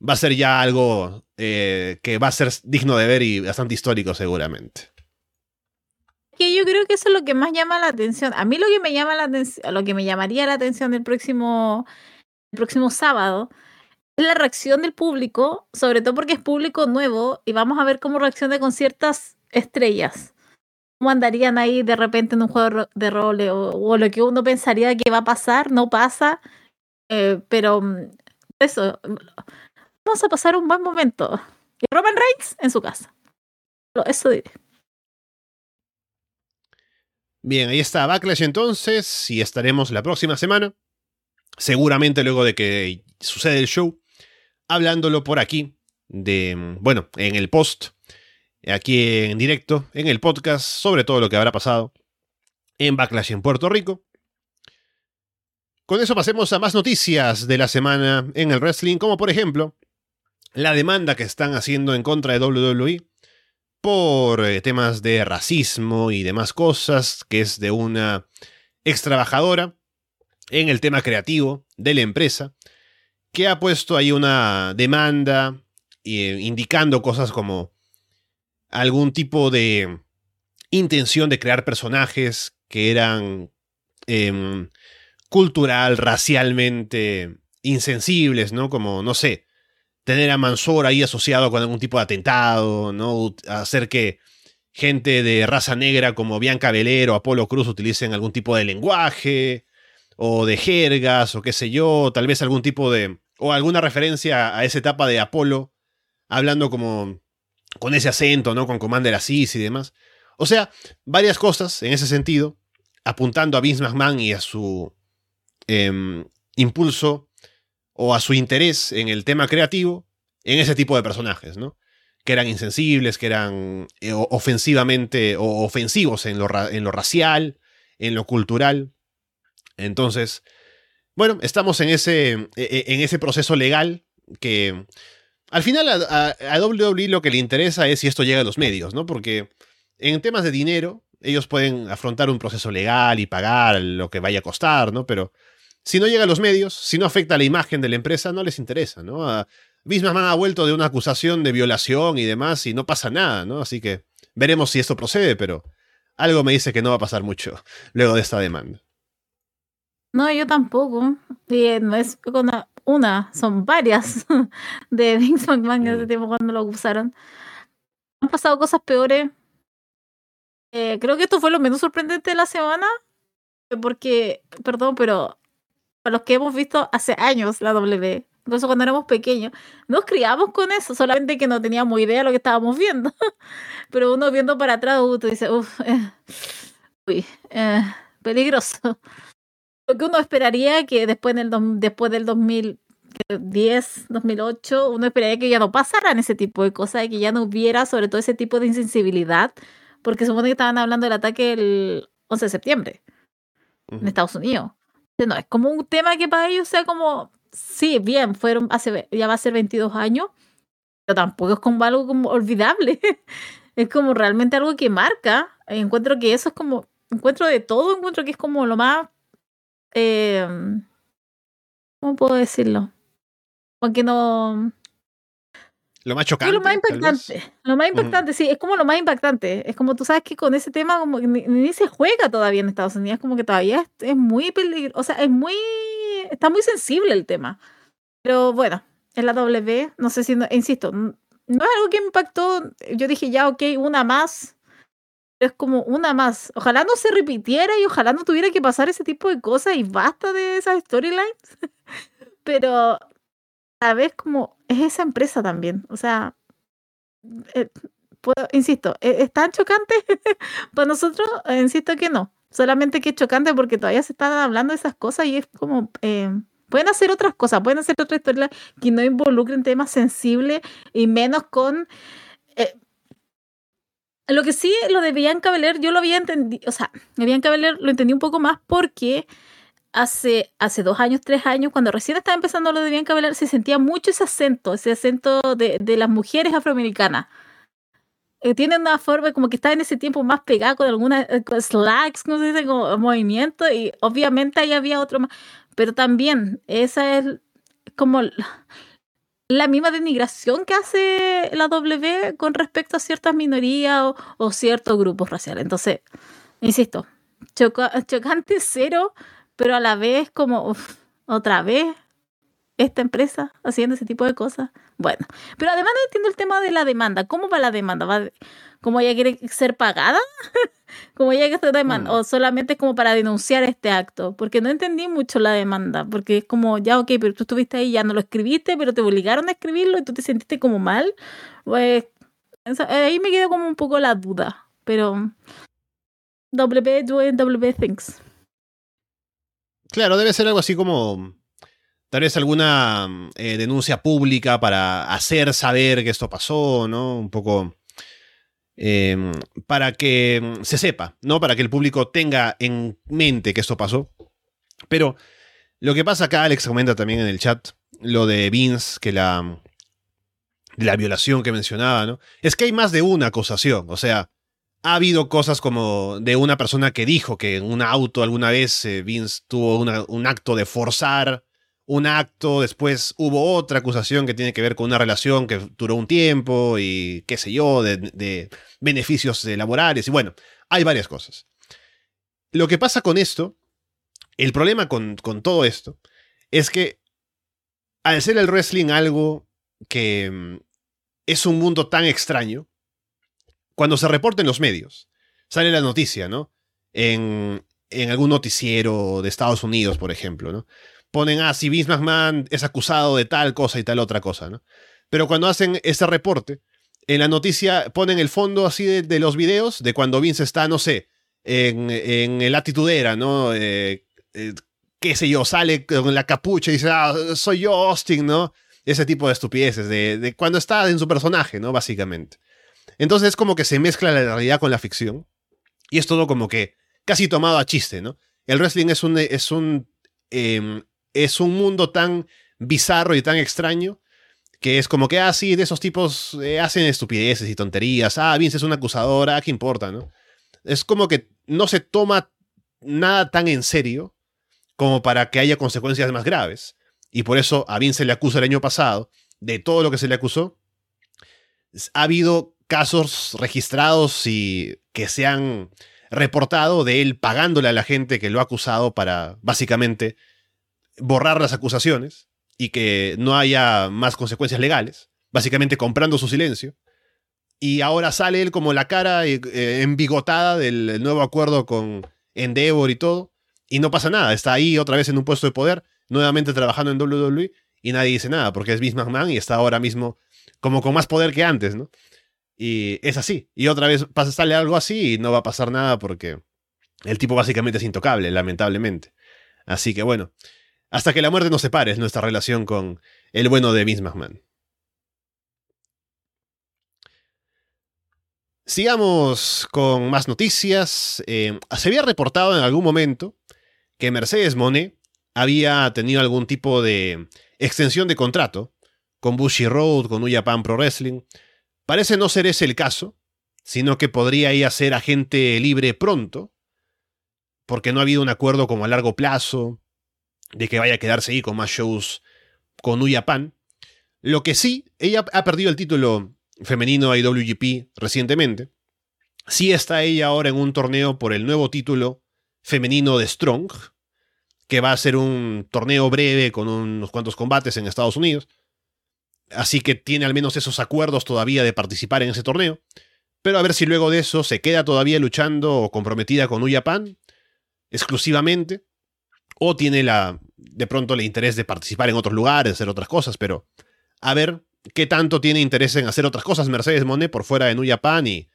Va a ser ya algo eh, que va a ser digno de ver y bastante histórico seguramente que yo creo que eso es lo que más llama la atención. A mí lo que me llama la atención, lo que me llamaría la atención del próximo, el próximo sábado es la reacción del público, sobre todo porque es público nuevo y vamos a ver cómo reacciona con ciertas estrellas. ¿Cómo andarían ahí de repente en un juego de rol o, lo que uno pensaría que va a pasar, no pasa? Eh, pero mm, eso, vamos a pasar un buen momento. Y Roman Reigns en su casa. Eso diré. Bien, ahí está Backlash entonces, y estaremos la próxima semana, seguramente luego de que sucede el show, hablándolo por aquí, de, bueno, en el post, aquí en directo, en el podcast, sobre todo lo que habrá pasado en Backlash en Puerto Rico. Con eso pasemos a más noticias de la semana en el wrestling, como por ejemplo la demanda que están haciendo en contra de WWE por eh, temas de racismo y demás cosas, que es de una ex trabajadora en el tema creativo de la empresa, que ha puesto ahí una demanda eh, indicando cosas como algún tipo de intención de crear personajes que eran em, cultural, racialmente insensibles, ¿no? Como, no sé, tener a Mansor ahí asociado con algún tipo de atentado, ¿no? Hacer que gente de raza negra como Bianca Velero o Apolo Cruz utilicen algún tipo de lenguaje o de jergas o qué sé yo, tal vez algún tipo de o alguna referencia a esa etapa de Apolo hablando como con ese acento, ¿no? Con Commander Asís y demás. O sea, varias cosas en ese sentido, apuntando a Vince McMahon y a su em, impulso o a su interés en el tema creativo en ese tipo de personajes, ¿no? Que eran insensibles, que eran eh, ofensivamente o ofensivos en lo, en lo racial, en lo cultural. Entonces, bueno, estamos en ese, e, e, en ese proceso legal que al final a, a, WWE lo que le interesa es si esto llega a los medios, ¿no? Porque en temas de dinero, ellos pueden afrontar un proceso legal y pagar lo que vaya a costar, ¿no? Pero si no llega a los medios, si no afecta a la imagen de la empresa, no les interesa, ¿no? A, Bismarck ha vuelto de una acusación de violación y demás y no pasa nada, ¿no? Así que veremos si esto procede, pero algo me dice que no va a pasar mucho [laughs] luego de esta demanda. No, yo tampoco. Y no es una, una son varias [laughs] de Vince McMahon en ese tiempo cuando lo acusaron. Han pasado cosas peores. Eh, creo que esto fue lo menos sorprendente de la semana. Porque, perdón, pero para los que hemos visto hace años la W, incluso cuando éramos pequeños, nos criamos con eso, solamente que no teníamos idea de lo que estábamos viendo. [laughs] Pero uno viendo para atrás, tú dices, uff, eh, uy, eh, peligroso. Lo que uno esperaría que después del, después del 2010, 2008, uno esperaría que ya no pasaran ese tipo de cosas, que ya no hubiera sobre todo ese tipo de insensibilidad, porque supone que estaban hablando del ataque el 11 de septiembre en Estados Unidos. No, es como un tema que para ellos sea como, sí, bien, fueron hace, ya va a ser 22 años, pero tampoco es como algo como olvidable. [laughs] es como realmente algo que marca. Encuentro que eso es como, encuentro de todo, encuentro que es como lo más, eh, ¿cómo puedo decirlo? Porque no, lo más chocante. lo más impactante. Lo más impactante, sí, es como lo más impactante. Es como tú sabes que con ese tema como ni, se juega todavía en Estados Unidos, como que todavía es, muy peligroso, o sea, es muy, está muy sensible el tema. Pero bueno, en la W, no sé si, insisto, no es algo que impactó, yo dije ya, ok, una más, es como una más. Ojalá no se repitiera y ojalá no tuviera que pasar ese tipo de cosas y basta de esas storylines. [laughs] Pero a vez como es esa empresa también. O sea, eh, puedo, insisto, ¿e-, ¿es, tan chocante? [laughs] Para nosotros, eh, insisto que no. Solamente que es chocante porque todavía se están hablando de esas cosas y es como... Eh, pueden hacer otras cosas, pueden hacer otra historia que no involucren temas sensibles y menos con... lo que sí, lo de Bianca yo lo había entendido, o sea, Bianca Belair lo entendí un poco más porque hace, hace dos años, tres años, cuando recién estaba empezando lo de Bianca se sentía mucho ese acento, ese acento de, de las mujeres afroamericanas. Eh, tiene una forma como que está en ese tiempo más pegada con algunas eh, slacks, no sé, como movimiento, y obviamente ahí había otro más. Pero también, esa es como la misma denigración que hace la W con respecto a ciertas minorías o, ciertos grupos raciales. Entonces, insisto, chocante [laughs] cero pero a la vez como, otra vez esta empresa haciendo ese tipo de cosas. Bueno, pero además no entiendo el tema de la demanda. ¿Cómo va la demanda? ¿Va ¿Cómo ella quiere ser pagada? [laughs] ¿Cómo ella quiere ser demanda? ¿O solamente es como para denunciar este acto? Porque no entendí mucho la demanda. Porque es como, ya, ok, pero tú estuviste ahí, ya no lo escribiste, pero te obligaron a escribirlo y tú te sentiste como mal. Pues ahí me quedó como un poco la duda. Pero W doing W things. Claro, debe ser algo así como tal vez alguna eh, denuncia pública para hacer saber que esto pasó, ¿no? Un poco em, para que se sepa, ¿no? Para que el público tenga en mente que esto pasó. Pero lo que pasa acá, Alex comenta también en el chat, lo de Vince, que la, la violación que mencionaba, ¿no? Es que hay más de una acusación, o sea, ha habido cosas como de una persona que dijo que en un auto alguna vez eh, Vince tuvo un acto de forzar un acto, después hubo otra acusación que tiene que ver con una relación que duró un tiempo y qué sé yo, de, beneficios laborales y bueno, hay varias cosas. Lo que pasa con esto, el problema con, con todo esto, es que al ser el wrestling algo que mm, es un mundo tan extraño, cuando se reporta en los medios, sale la noticia, ¿no? En, en algún noticiero de Estados Unidos, por ejemplo, ¿no? Ponen, ah, si Vince McMahon es acusado de tal cosa y tal otra cosa, ¿no? Pero cuando hacen ese reporte, en la noticia ponen el fondo así de, los videos de cuando Vince está, no sé, en, en la atitudera, ¿no? Eh, eh, qué sé yo, sale con la capucha y dice, ah, soy yo Austin, ¿no? Ese tipo de estupideces, de, de cuando está en su personaje, ¿no? Básicamente. Entonces es como que se mezcla la realidad con la ficción. Y es todo como que casi tomado a chiste, ¿no? El wrestling es un, es un, em, es un mundo tan bizarro y tan extraño que es como que, ah, sí, de esos tipos eh, hacen estupideces y tonterías, ah, Vince es un acusador, ah, ¿qué importa, no? Es como que no se toma nada tan en serio como para que haya consecuencias más graves. Y por eso a Vince le acusa el año pasado de todo lo que se le acusó. Ha habido casos registrados y que se han reportado de él pagándole a la gente que lo ha acusado para básicamente borrar las acusaciones y que no haya más consecuencias legales, básicamente comprando su silencio. Y ahora sale él como la cara eh, embigotada del nuevo acuerdo con Endeavor y todo, y no pasa nada, está ahí otra vez en un puesto de poder, nuevamente trabajando en WWE, y nadie dice nada, porque es Vince McMahon y está ahora mismo como con más poder que antes, ¿no? Y es así. Y otra vez pasa, sale algo así y no va a pasar nada porque el tipo básicamente es intocable, lamentablemente. Así que bueno, hasta que la muerte nos separe es nuestra relación con el bueno de Vince McMahon. Sigamos con más noticias. Eh, se había reportado en algún momento que Mercedes Monet había tenido algún tipo de extensión de contrato con Bushy Road, con Uyapan Pro Wrestling. Parece no ser ese el caso, sino que podría ir a ser agente libre pronto, porque no ha habido un acuerdo como a largo plazo de que vaya a quedarse ahí con más shows con Uyapan. Lo que sí, ella ha perdido el título femenino IWGP recientemente. Sí está ella ahora en un torneo por el nuevo título femenino de Strong, que va a ser un torneo breve con unos cuantos combates en Estados Unidos. Así que tiene al menos esos acuerdos todavía de participar en ese torneo. Pero a ver si luego de eso se queda todavía luchando o comprometida con Uyapan exclusivamente. O tiene la, de pronto el interés de participar en otros lugares, hacer otras cosas. Pero a ver qué tanto tiene interés en hacer otras cosas Mercedes Monet por fuera de Uyapan y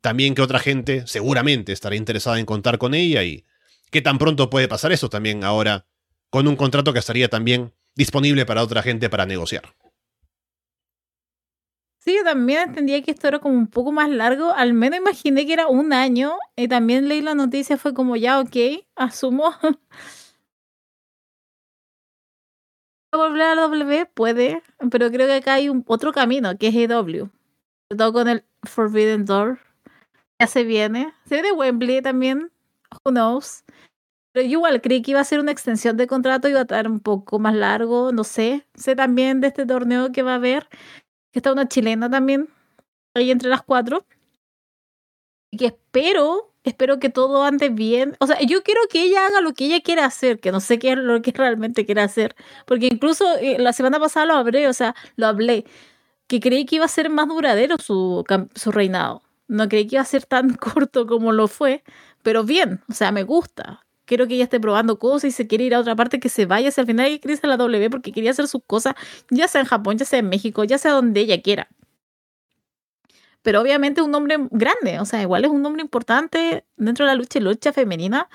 también que otra gente seguramente estará interesada en contar con ella y qué tan pronto puede pasar eso también ahora con un contrato que estaría también disponible para otra gente para negociar. Sí, yo también entendía que esto era como un poco más largo. Al menos imaginé que era un año. Y también leí la noticia, fue como ya, ok, asumo. [laughs] Volver a la W puede, pero creo que acá hay un, otro camino, que es EW. Todo con el Forbidden Door. Ya se viene. Se viene Wembley también. Who knows. Pero yo igual creí que iba a ser una extensión de contrato, iba a estar un poco más largo, no sé. Sé también de este torneo que va a haber que está una chilena también, ahí entre las cuatro. Y que espero, espero que todo ande bien. O sea, yo quiero que ella haga lo que ella quiera hacer, que no sé qué es lo que [laughs] realmente quiere hacer. Porque incluso eh, la semana pasada lo hablé, o sea, lo hablé, que creí que iba a ser más duradero su, su reinado. No creí que iba a ser tan [laughs] corto como lo fue, pero bien, o sea, me gusta quiero que ella esté probando cosas y se quiere ir a otra parte, que se vaya. Si al final ella quiere a la W porque quería hacer sus cosas, ya sea en Japón, ya sea en México, ya sea donde ella quiera. Pero obviamente un nombre grande, o sea, igual es un nombre importante dentro de la lucha y lucha femenina.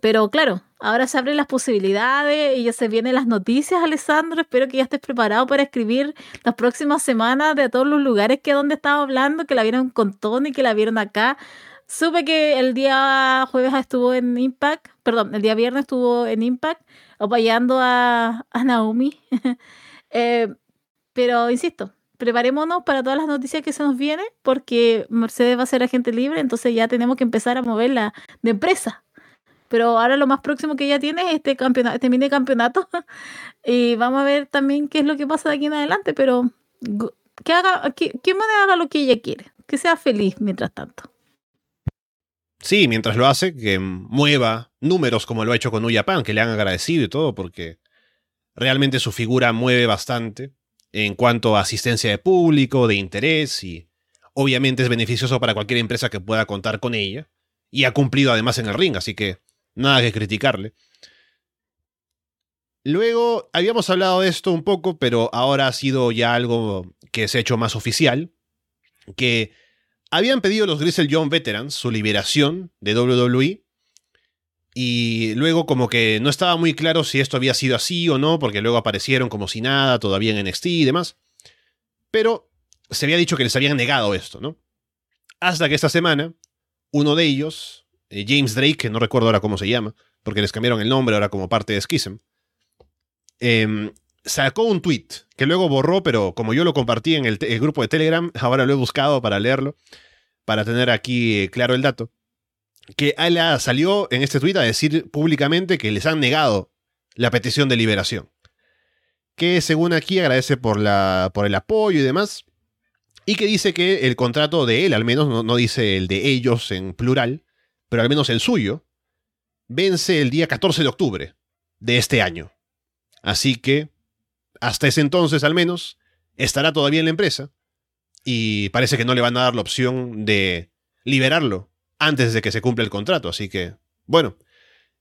Pero claro, ahora se abren las posibilidades y ya se vienen las noticias, Alessandro. Espero que ya estés preparado para escribir las próximas semanas de todos los lugares que donde estaba hablando, que la vieron con Tony, que la vieron acá. Supe que el día jueves estuvo en Impact, perdón, el día viernes estuvo en Impact apoyando a, a Naomi. [laughs] Eh, pero insisto, preparémonos para todas las noticias que se nos vienen porque Mercedes va a ser agente libre, entonces ya tenemos que empezar a moverla de empresa. Pero ahora lo más próximo que ella tiene es este campeonato, este mini campeonato. [laughs] y vamos a ver también qué es lo que pasa de aquí en adelante, pero que haga, que, que haga lo que ella quiere, que sea feliz mientras tanto. Sí, mientras lo hace, que mueva números como lo ha hecho con Uyapan, que le han agradecido y todo, porque realmente su figura mueve bastante en cuanto a asistencia de público, de interés y obviamente es beneficioso para cualquier empresa que pueda contar con ella y ha cumplido además en el ring, así que nada que criticarle. Luego habíamos hablado de esto un poco, pero ahora ha sido ya algo que se ha hecho más oficial, que habían pedido los Grizzle Young Veterans su liberación de WWE. Y luego como que no estaba muy claro si esto había sido así o no, porque luego aparecieron como si nada, todavía en NXT y demás. Pero se había dicho que les habían negado esto, ¿no? Hasta que esta semana, uno de ellos, eh, James Drake, que no recuerdo ahora cómo se llama, porque les cambiaron el nombre ahora como parte de Schism, em, sacó un tweet que luego borró, pero como yo lo compartí en el, grupo de Telegram, [laughs] ahora lo he buscado para leerlo, para tener aquí eh, claro el dato. Que Ala salió en este tweet a decir públicamente que les han negado la petición de liberación. Que según aquí agradece por, la, por el apoyo y demás. Y que dice que el contrato de él, al menos, no, no dice el de ellos en plural, pero al menos el suyo, vence el día 14 de octubre de este año. Así que, hasta ese entonces al menos, estará todavía en la empresa. Y parece que no le van a dar la opción de liberarlo antes de que se cumpla el contrato. Así que, bueno,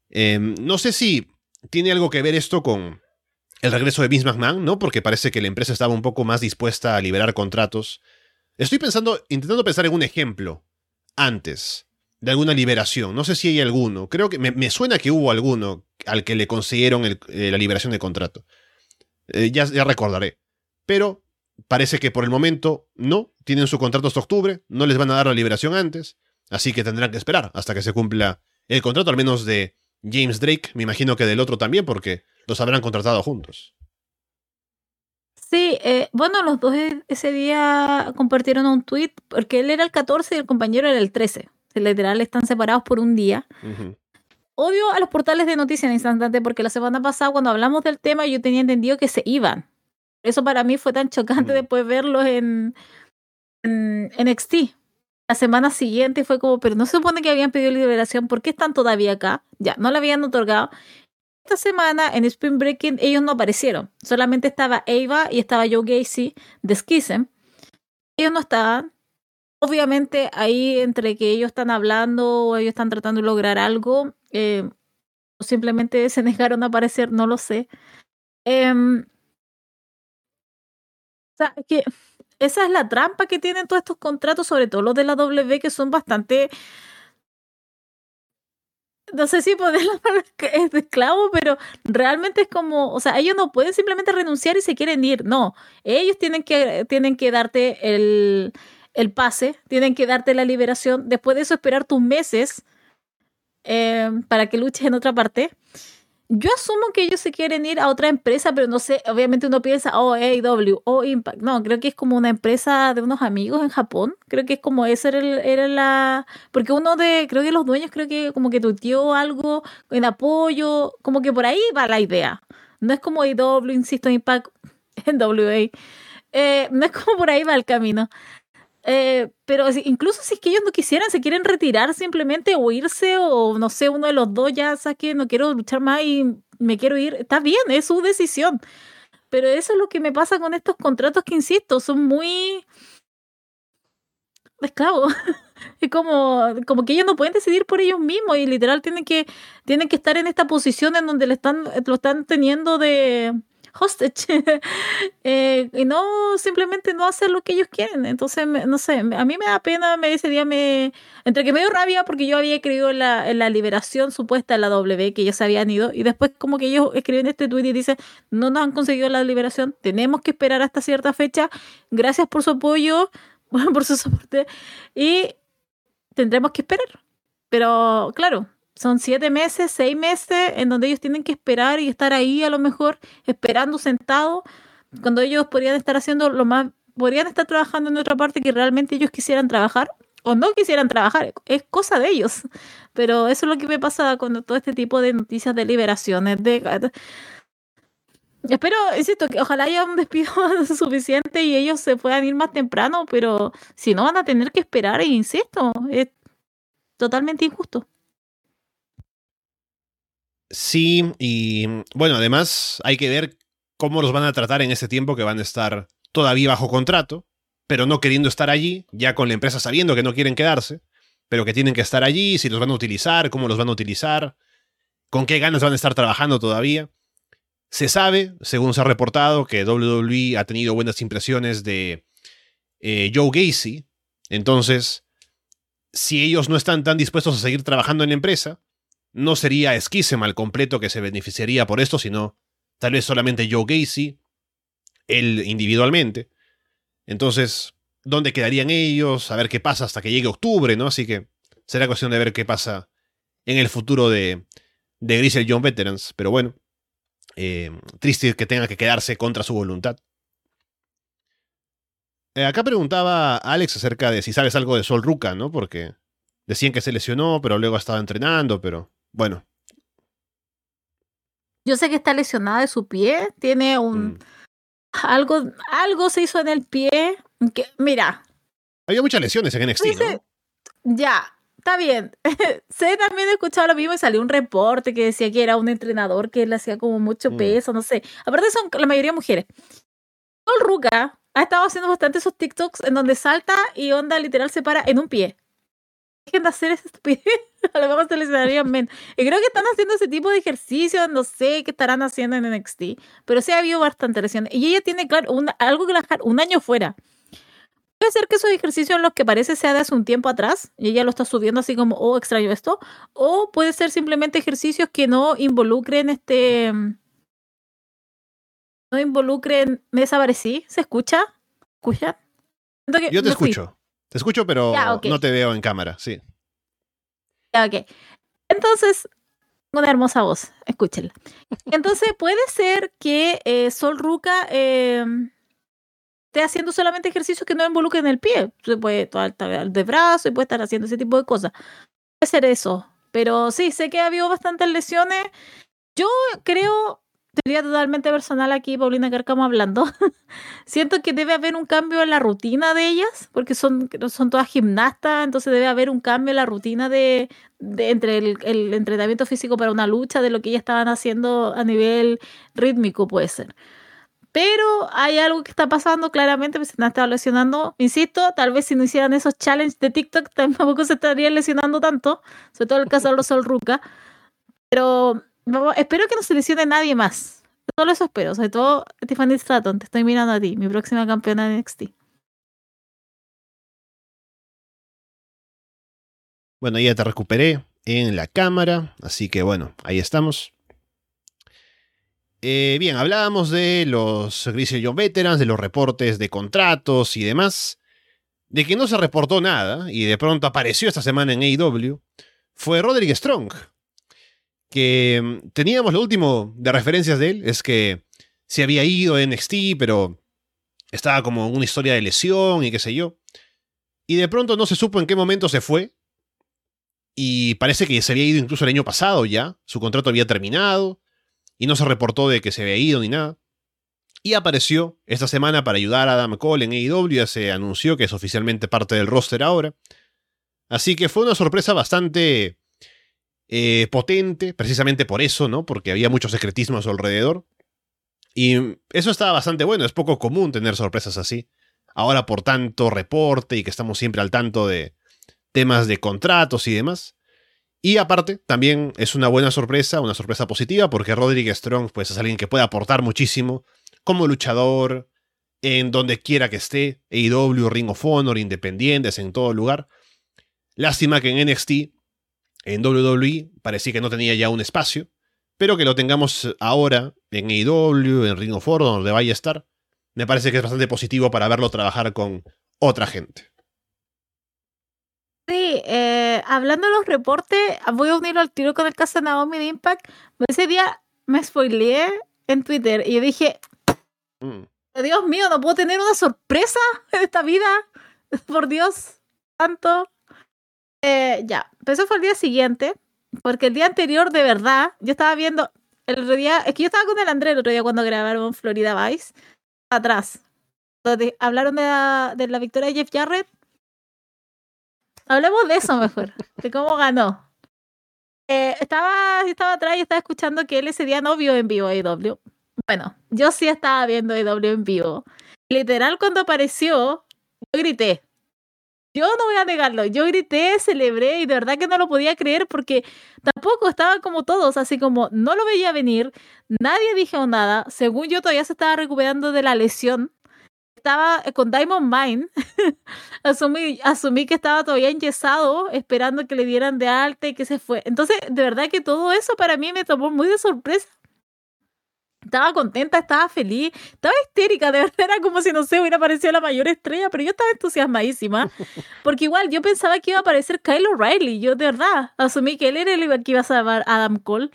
eh, no sé si tiene algo que ver esto con el regreso de Vince McMahon, ¿no? Porque parece que la empresa estaba un poco más dispuesta a liberar contratos. Estoy pensando, intentando pensar en un ejemplo antes de alguna liberación. No sé si hay alguno. Creo que me, suena que hubo alguno al que le consiguieron eh, la liberación de contrato. Eh, ya, ya recordaré. Pero parece que por el momento no. Tienen su contrato hasta octubre. No les van a dar la liberación antes. Así que tendrán que esperar hasta que se cumpla el contrato, al menos de James Drake. Me imagino que del otro también, porque los habrán contratado juntos. Sí, eh, bueno, los dos e- ese día compartieron un tweet porque él era el 14 y el compañero era el 13. Literal, están separados por un día. Odio a los portales de noticias en instante porque la semana pasada cuando hablamos del tema yo tenía entendido que se iban. Eso para mí fue tan chocante Mm. después verlos en, en NXT. La semana siguiente fue como, pero no se supone que habían pedido liberación, ¿por qué están todavía acá? Ya, no la habían otorgado. Esta semana en Spring Breaking ellos no aparecieron. Solamente estaba Ava y estaba Joe Gacy de Schism. Ellos no estaban. Obviamente ahí entre que ellos están hablando o ellos están tratando de lograr algo, eh, o simplemente se [laughs] negaron a aparecer, no lo sé. Em, o sea, que esa es la trampa que tienen todos estos contratos, sobre todo los de la W, que son bastante. No sé si ponerlo [laughs] es de esclavo, pero realmente es como, o sea, ellos no pueden simplemente renunciar y se quieren ir, no, ellos tienen que, tienen que darte el, el pase, tienen que darte la liberación, después de eso esperar tus meses eh, para que luches en otra parte. Yo asumo que ellos se quieren ir a otra empresa, pero no sé, obviamente uno piensa, oh, AEW, oh, Impact. No, creo que es como una empresa de unos amigos en Japón. Creo que es como eso era, era la... Porque uno de, creo que los dueños creo que como que tuiteó algo en apoyo, como que por ahí va la idea. No es como AEW, insisto, Impact, [laughs] en WA. Eh, no es como por ahí va el camino. Eh, pero incluso si es que ellos no quisieran, se quieren retirar simplemente o irse o no sé, uno de los dos ya sabes que no quiero luchar más y me quiero ir, está bien, es su decisión. Pero eso es lo que me pasa con estos contratos que, insisto, son muy esclavos. [laughs] Es como, como que ellos no pueden decidir por ellos mismos y literal tienen que, tienen que estar en esta posición en donde le están, lo están teniendo de hostage [laughs] eh, y no simplemente no hacer lo que ellos quieren. Entonces, no sé, a mí me da pena, me, ese día me, entre que me dio rabia porque yo había creído en la, en la liberación supuesta de la W, que ellos habían ido, y después como que ellos escriben este tweet y dicen, no nos han conseguido la liberación, tenemos que esperar hasta cierta fecha, gracias por su apoyo, [laughs] por su soporte, y tendremos que esperar. Pero claro, son siete meses, seis meses en donde ellos tienen que esperar y estar ahí a lo mejor esperando sentados, cuando ellos podrían estar haciendo lo más, podrían estar trabajando en otra parte que realmente ellos quisieran trabajar o no quisieran trabajar, es cosa de ellos. Pero eso es lo que me pasa con todo este tipo de noticias de liberaciones. De, Espero, insisto, que ojalá haya un despido [laughs] suficiente y ellos se puedan ir más temprano, pero si no van a tener que esperar, e insisto, es totalmente injusto. Sí, y bueno, además hay que ver cómo los van a tratar en ese tiempo que van a estar todavía bajo contrato, pero no queriendo estar allí, ya con la empresa sabiendo que no quieren quedarse, pero que tienen que estar allí, si los van a utilizar, cómo los van a utilizar, con qué ganas van a estar trabajando todavía. Se sabe, según se ha reportado, que WWE ha tenido buenas impresiones de eh, Joe Gacy, entonces, si ellos no están tan dispuestos a seguir trabajando en la empresa, no sería Schism al completo que se beneficiaría por esto, sino tal vez solamente Joe Gacy, él individualmente. Entonces, ¿dónde quedarían ellos? A ver qué pasa hasta que llegue octubre, ¿no? Así que será cuestión de ver qué pasa en el futuro de, de Grizzle Young Veterans. Pero bueno, eh, triste que tenga que quedarse contra su voluntad. Eh, acá preguntaba Alex acerca de si sabes algo de Sol Ruka, ¿no? Porque decían que se lesionó, pero luego estaba entrenando, pero bueno. Yo sé que está lesionada de su pie, tiene un... Mm. Algo, algo se hizo en el pie. Que, mira, Había muchas lesiones en NXT, Dice- ¿no? Ya, está bien. [laughs] sé, también he escuchado lo mismo y salió un reporte que decía que era un entrenador que le hacía como mucho Mm. peso, no sé. Aparte son la mayoría mujeres. Sol Ruka ha estado haciendo bastante esos TikToks en donde salta y onda literal se para en un pie. Dejen de hacer esa estupidez. [laughs] A lo mejor se lesionarían menos. Y creo que están haciendo ese tipo de ejercicios, no sé qué estarán haciendo en NXT. Pero sí ha habido bastante lesiones. Y ella tiene, claro, un- algo que la dejar un año fuera. Puede ser que esos ejercicios en los que parece sea de hace un tiempo atrás y ella lo está subiendo así como, oh, extraño esto. O puede ser simplemente ejercicios que no involucren este. No involucren. Me desaparecí. ¿Se escucha? ¿Escuchan? Yo te me fui. Escucho. Te escucho, pero no te veo en cámara, sí. Ya, ok. Entonces, una hermosa voz, escúchenla. Entonces, puede ser que eh, Sol Ruca eh, esté haciendo solamente ejercicios que no involucren el pie. Se puede estar de brazo y puede estar haciendo ese tipo de cosas. Puede ser eso. Pero sí, sé que ha habido bastantes lesiones. Yo creo, sería totalmente personal aquí, Paulina Carcamo hablando. [laughs] Siento que debe haber un cambio en la rutina de ellas, porque son, son todas gimnastas, entonces debe haber un cambio en la rutina de, de entre el, el entrenamiento físico para una lucha, de lo que ellas estaban haciendo a nivel rítmico, puede ser. Pero hay algo que está pasando claramente, pues se han estado lesionando. Insisto, tal vez si no hicieran esos challenges de TikTok, [laughs] tampoco se estarían lesionando tanto, sobre todo el caso de los Sol Ruca. Pero espero que no se lesione nadie más. Solo eso espero, sobre todo Tiffany Stratton, te estoy mirando a ti, mi próxima campeona de NXT. Bueno, ya te recuperé en la cámara, así que bueno, ahí estamos. Eh, bien, hablábamos de los Grizzly Young Veterans, de los reportes de contratos y demás. De que no se reportó nada y de pronto apareció esta semana en AEW fue Roderick Strong. Que mm, teníamos lo último de referencias de él, es que se había ido de NXT, pero estaba como en una historia de lesión y qué sé yo. Y de pronto no se supo en qué momento se fue. Y parece que se había ido incluso el año pasado ya. Su contrato había terminado. Y no se reportó de que se había ido ni nada. Y apareció esta semana para ayudar a Adam Cole en AEW. Ya se anunció que es oficialmente parte del roster ahora. Así que fue una sorpresa bastante eh, potente, precisamente por eso, ¿no? Porque había mucho secretismo a su alrededor. Y eso estaba bastante bueno. Es poco común tener sorpresas así. Ahora por tanto reporte y que estamos siempre al tanto de temas de contratos y demás. Y aparte, también es una buena sorpresa, una sorpresa positiva, porque Roderick Strong pues, es alguien que puede aportar muchísimo como luchador en donde quiera que esté, AEW, Ring of Honor, Independientes, en todo lugar. Lástima que en NXT, en WWE, parecía que no tenía ya un espacio, pero que lo tengamos ahora en AEW, en Ring of Honor, donde vaya a estar, me parece que es bastante positivo para verlo trabajar con otra gente. Sí, eh, hablando de los reportes, voy a unirlo al tiro con el caso de Naomi de Impact. Ese día me spoileé en Twitter y yo dije, Mm. Dios mío, no puedo tener una sorpresa en esta vida. [laughs] Por Dios, tanto. Eh, ya, pero eso fue el día siguiente, porque el día anterior, de verdad, yo estaba viendo, el otro día, es que yo estaba con el André el otro día cuando grabaron Florida Vice, atrás, donde hablaron de la, de la victoria de Jeff Jarrett. Hablemos de eso mejor, de cómo ganó. Eh, estaba, estaba atrás y estaba escuchando que él ese día no vio en vivo AEW. Bueno, yo sí estaba viendo AEW en vivo. Literal, cuando apareció, yo grité. Yo no voy a negarlo, yo grité, celebré y de verdad que no lo podía creer porque tampoco estaban como todos, así como no lo veía venir, nadie dijo nada, según yo todavía se estaba recuperando de la lesión, estaba con Diamond Mine, [laughs] asumí, asumí que estaba todavía enyesado, esperando que le dieran de alta y que se fue. Entonces, de verdad que todo eso para mí me tomó muy de sorpresa. Estaba contenta, estaba feliz, estaba histérica, de [laughs] verdad era como si, no sé, hubiera aparecido la mayor estrella, pero yo estaba entusiasmadísima, [laughs] porque igual yo pensaba que iba a aparecer Kyle O'Reilly, yo de verdad asumí que él era el que iba a salvar a Adam Cole.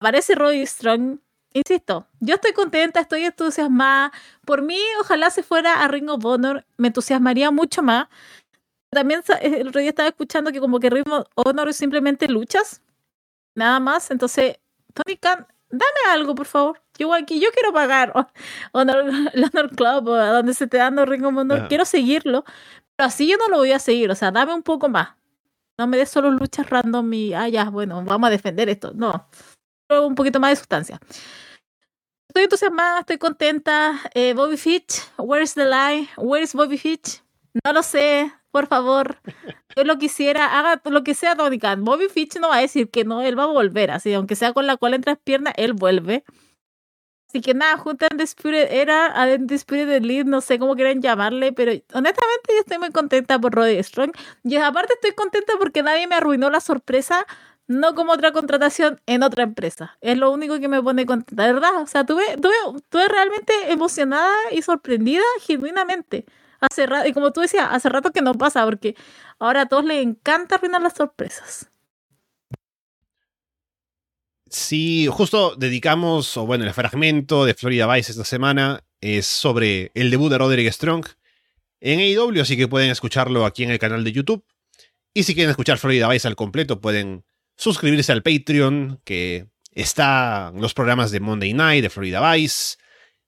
Aparece Roddy Strong, insisto, yo estoy contenta, estoy entusiasmada. Por mí, ojalá se fuera a Ring of Honor, me entusiasmaría mucho más. También el otro día estaba escuchando que como que Ring of Honor es simplemente luchas, nada más. Entonces, Tony Khan, dame algo, por favor. Yo aquí, yo quiero pagar [laughs] Honor, Honor Club o donde se te dando Ring of Honor. Quiero seguirlo, pero así yo no lo voy a seguir. O sea, dame un poco más. No me des solo luchas random y, ah, ya, bueno, vamos a defender esto. No, un poquito más de sustancia. Estoy entusiasmada, estoy contenta. Eh, Bobby Fitch, where's the lie? Where's Bobby Fitch? No lo sé, por favor. Yo lo quisiera, haga lo que sea Tony Khan. Bobby Fitch no va a decir que no, él va a volver, así, aunque sea con la cual entre las piernas, él vuelve. Así que nada, junto a Spirit era a The Lead, no sé cómo quieren llamarle, pero honestamente yo estoy muy contenta por Roddy Strong. Y aparte estoy contenta porque nadie me arruinó la sorpresa no como otra contratación en otra empresa. Es lo único que me pone contenta, ¿verdad? O sea, estuve, tuve, realmente emocionada y sorprendida genuinamente. Hace rato, y como tú decías, hace rato que no pasa, porque ahora a todos les encanta arruinar las sorpresas. Sí, justo dedicamos, o bueno, el fragmento de Florida Vice esta semana es sobre el debut de Roderick Strong en AEW, así que pueden escucharlo aquí en el canal de YouTube. Y si quieren escuchar Florida Vice al completo, pueden suscribirse al Patreon, que está los programas de Monday Night, de Florida Vice,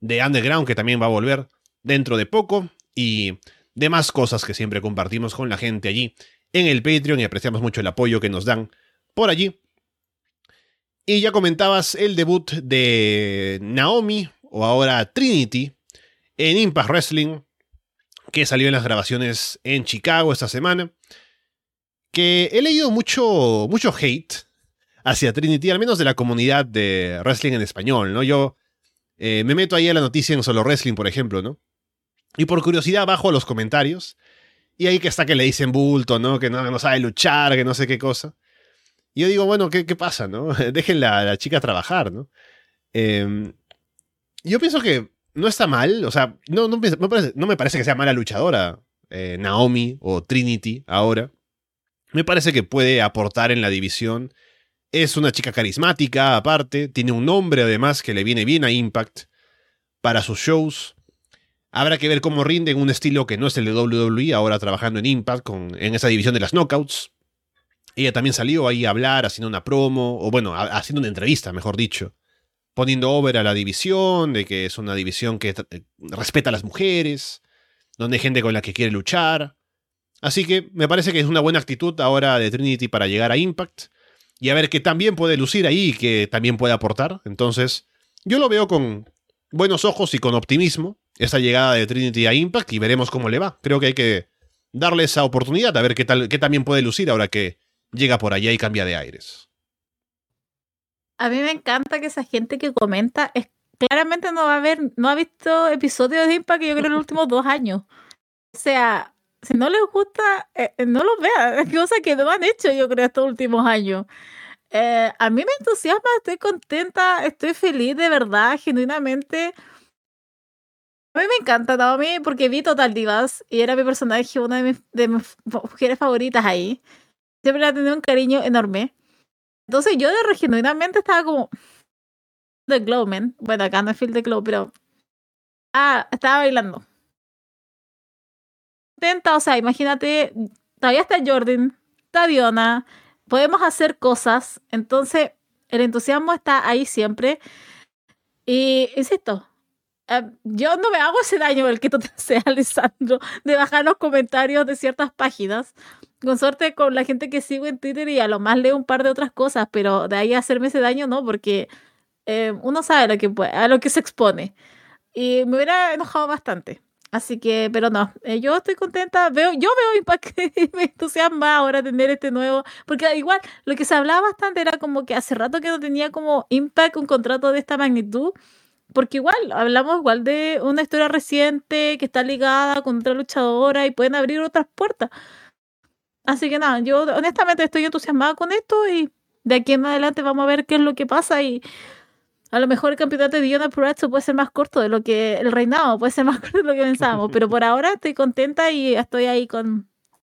de Underground, que también va a volver dentro de poco, y demás cosas que siempre compartimos con la gente allí en el Patreon y apreciamos mucho el apoyo que nos dan por allí. Y ya comentabas el debut de Naomi, o ahora Trinity, en Impact Wrestling, que salió en las grabaciones en Chicago esta semana que he leído mucho, mucho hate hacia Trinity, al menos de la comunidad de wrestling en español, ¿no? Yo eh, me meto ahí a la noticia en Solo Wrestling, por ejemplo, ¿no? Y por curiosidad bajo a los comentarios. Y ahí que está que le dicen bulto, ¿no? Que no, sabe luchar, que no sé qué cosa. Y yo digo, bueno, ¿qué, qué pasa, no? [laughs] Dejen la, la chica trabajar, ¿no? Em, yo pienso que no está mal, o sea, no, no, me, parece, no me parece que sea mala luchadora eh, Naomi o Trinity ahora. Me parece que puede aportar en la división. Es una chica carismática, aparte. Tiene un nombre, además, que le viene bien a Impact para sus shows. Habrá que ver cómo rinde en un estilo que no es el de WWE, ahora trabajando en Impact, con, en esa división de las knockouts. Ella también salió ahí a hablar, haciendo una promo, o bueno, haciendo una entrevista, mejor dicho. Poniendo over a la división, de que es una división que eh, respeta a las mujeres, donde hay gente con la que quiere luchar. Así que me parece que es una buena actitud ahora de Trinity para llegar a Impact y a ver qué también puede lucir ahí y que también puede aportar. Entonces, yo lo veo con buenos ojos y con optimismo esa llegada de Trinity a Impact y veremos cómo le va. Creo que hay que darle esa oportunidad a ver qué tal qué también puede lucir ahora que llega por allá y cambia de aires. A mí me encanta que esa gente que comenta es, claramente no va a ver, no ha visto episodios de Impact yo creo en los últimos dos años. O sea, si no les gusta, eh, eh, no los vean. Es [laughs] cosa que no han hecho, yo creo, estos últimos años. Eh, a mí me entusiasma, estoy contenta, estoy feliz de verdad, genuinamente. A mí me encanta Naomi porque vi Total Divas y era mi personaje, una de mis, de mis mujeres favoritas ahí. Siempre la tenido un cariño enorme. Entonces yo de genuinamente estaba como The Glowman. Bueno, acá no es Phil The Glow, pero ah, estaba bailando o sea, imagínate, todavía está Jordan, está Diona, podemos hacer cosas, entonces el entusiasmo está ahí siempre. Y insisto, eh, yo no me hago ese daño el que tú te [laughs] haces, Alessandro, de bajar los comentarios de ciertas páginas. Con suerte con la gente que sigo en Twitter y a lo más leo un par de otras cosas, pero de ahí hacerme ese daño no, porque eh, uno sabe lo que puede, a lo que se expone. Y me hubiera enojado bastante. Así que, pero no, eh, yo estoy contenta. Veo, yo veo [laughs] Impact y me entusiasma ahora tener este nuevo. Porque igual, lo que se hablaba bastante era como que hace rato que no tenía como Impact un contrato de esta magnitud. Porque igual, hablamos igual de una historia reciente que está ligada con otra luchadora y pueden abrir otras puertas. Así que nada, yo honestamente estoy entusiasmada con esto y de aquí en adelante vamos a ver qué es lo que pasa y a lo mejor el campeonato de Diona Purazzo puede ser más corto de lo que el reinado, puede ser [laughs] más corto de lo que pensábamos, pero por ahora estoy contenta y estoy ahí con...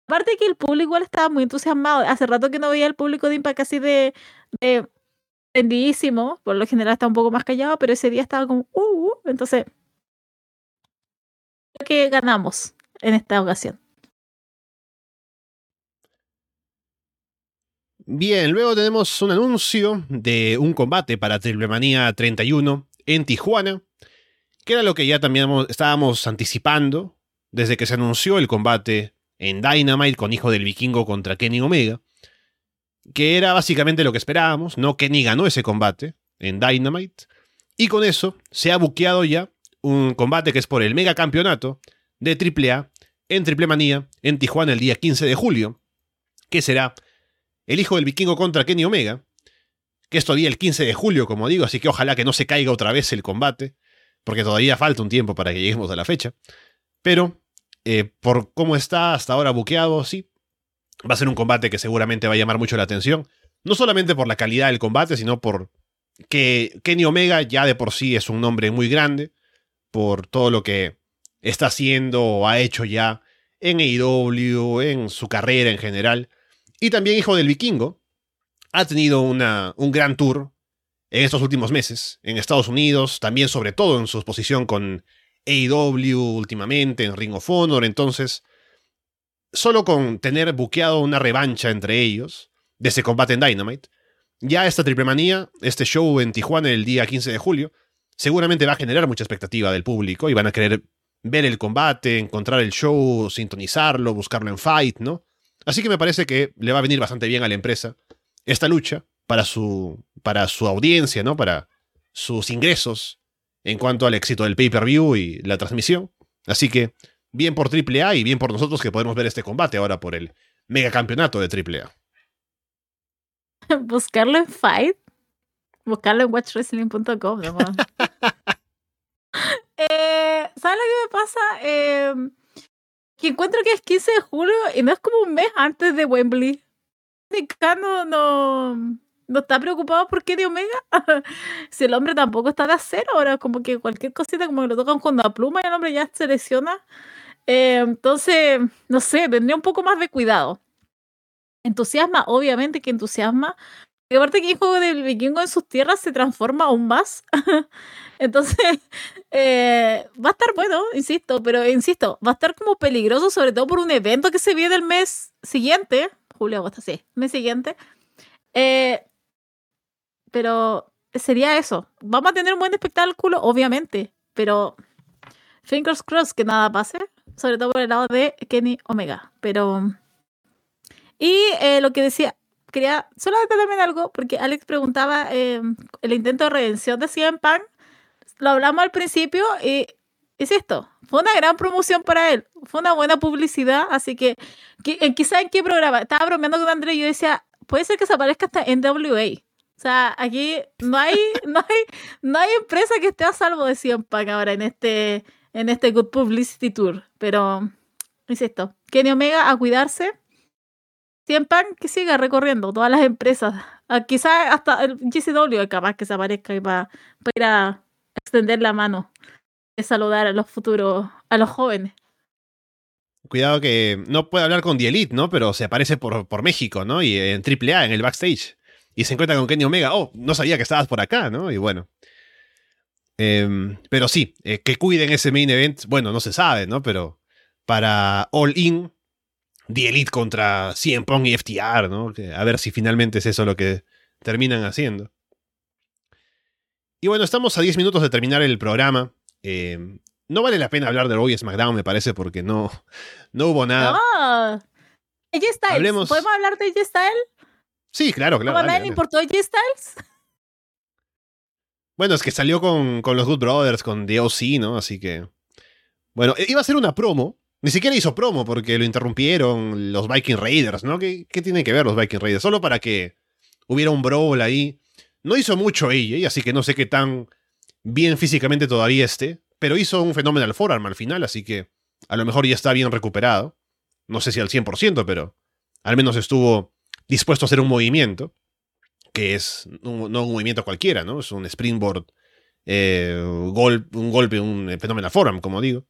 Aparte que el público igual estaba muy entusiasmado, hace rato que no veía el público de Impact así de, de Prendidísimo, por lo general está un poco más callado, pero ese día estaba como, uh, uh, entonces, creo que ganamos en esta ocasión. Bien, luego tenemos un anuncio de un combate para Triple Manía 31 en Tijuana, que era lo que ya también estábamos anticipando desde que se anunció el combate en Dynamite con Hijo del Vikingo contra Kenny Omega, que era básicamente lo que esperábamos, ¿no? Kenny ganó ese combate en Dynamite, y con eso se ha buqueado ya un combate que es por el mega campeonato de AAA en Triple Manía en Tijuana el día 15 de julio, que será el hijo del vikingo contra Kenny Omega, que es todavía el 15 de julio, como digo, así que ojalá que no se caiga otra vez el combate, porque todavía falta un tiempo para que lleguemos a la fecha. Pero, eh, por cómo está hasta ahora buqueado, sí, va a ser un combate que seguramente va a llamar mucho la atención, no solamente por la calidad del combate, sino por que Kenny Omega ya de por sí es un nombre muy grande, por todo lo que está haciendo o ha hecho ya en AEW, en su carrera en general. Y también Hijo del Vikingo ha tenido una, un gran tour en estos últimos meses, en Estados Unidos, también sobre todo en su exposición con AEW últimamente, en Ring of Honor, entonces, solo con tener buqueado una revancha entre ellos, de ese combate en Dynamite, ya esta triple manía, este show en Tijuana el día 15 de julio, seguramente va a generar mucha expectativa del público y van a querer ver el combate, encontrar el show, sintonizarlo, buscarlo en Fight, ¿no? Así que me parece que le va a venir bastante bien a la empresa esta lucha para su, para su audiencia, ¿no? Para sus ingresos en cuanto al éxito del pay-per-view y la transmisión. Así que bien por AAA y bien por nosotros que podemos ver este combate ahora por el megacampeonato de AAA. [laughs] Buscarlo en Fight. Buscarlo en watchwrestling.com. [laughs] eh, ¿Sabes lo que me pasa? Eh, que encuentro que es 15 de julio y no es como un mes antes de Wembley. No, no, no está preocupado por Kenny Omega. [laughs] si el hombre tampoco está de acero, ahora como que cualquier cosita como que lo tocan con la pluma y el hombre ya se lesiona. Eh, entonces, no sé, tendría un poco más de cuidado. Entusiasma, obviamente que entusiasma. Y aparte que el juego del vikingo en sus tierras se transforma aún más. [laughs] Entonces, [laughs] eh, va a estar bueno, insisto, pero insisto, va a estar como peligroso, sobre todo por un evento que se viene el mes siguiente, julio, agosto, sí, mes siguiente. Eh, pero sería eso. Vamos a tener un buen espectáculo, obviamente, pero fingers crossed que nada pase, sobre todo por el lado de Kenny Omega. Pero. Y eh, lo que decía, quería solamente también algo, porque Alex preguntaba el intento de redención de CM Punk lo hablamos al principio y es esto. Fue una gran promoción para él. Fue una buena publicidad. Así que, eh, quizá en qué programa. Estaba bromeando con André y yo decía, puede ser que se aparezca hasta en WA. O sea, aquí no hay, [laughs] no hay, no hay empresa que esté a salvo de 100 Punk ahora en este, en este Good Publicity Tour. Pero, esto. Kenny Omega a cuidarse. 100 Punk que siga recorriendo todas las empresas. Ah, quizá hasta el GCW capaz que se aparezca y para ir a extender la mano, de saludar a los futuros, a los jóvenes. Cuidado que no puede hablar con The Elite, ¿no? Pero se aparece por, por México, ¿no? Y en AAA, en el backstage. Y se encuentra con Kenny Omega. Oh, no sabía que estabas por acá, ¿no? Y bueno. Em, pero sí, eh, que cuiden ese main event, bueno, no se sabe, ¿no? Pero para All In, The Elite contra CM Punk y FTR, ¿no? a ver si finalmente es eso lo que terminan haciendo. Y bueno, estamos a 10 minutos de terminar el programa. Eh, no vale la pena hablar de Raw y SmackDown, me parece, porque no, no hubo nada. No. Styles. ¿Podemos hablar de AJ Styles? Sí, claro, claro. ¿A nadie le importó AJ Styles? Bueno, es que salió con, con los Good Brothers, con The OC, ¿no? Así que. Bueno, iba a ser una promo. Ni siquiera hizo promo porque lo interrumpieron los Viking Raiders, ¿no? ¿Qué, tienen que ver los Viking Raiders? Solo para que hubiera un brawl ahí. No hizo mucho ella, así que no sé qué tan bien físicamente todavía esté, pero hizo un fenómeno forearm al final, así que a lo mejor ya está bien recuperado. No sé si al 100%, pero al menos estuvo dispuesto a hacer un movimiento, que es no un movimiento cualquiera, ¿no? Es un springboard, eh, un golpe, un fenómeno forearm, como digo.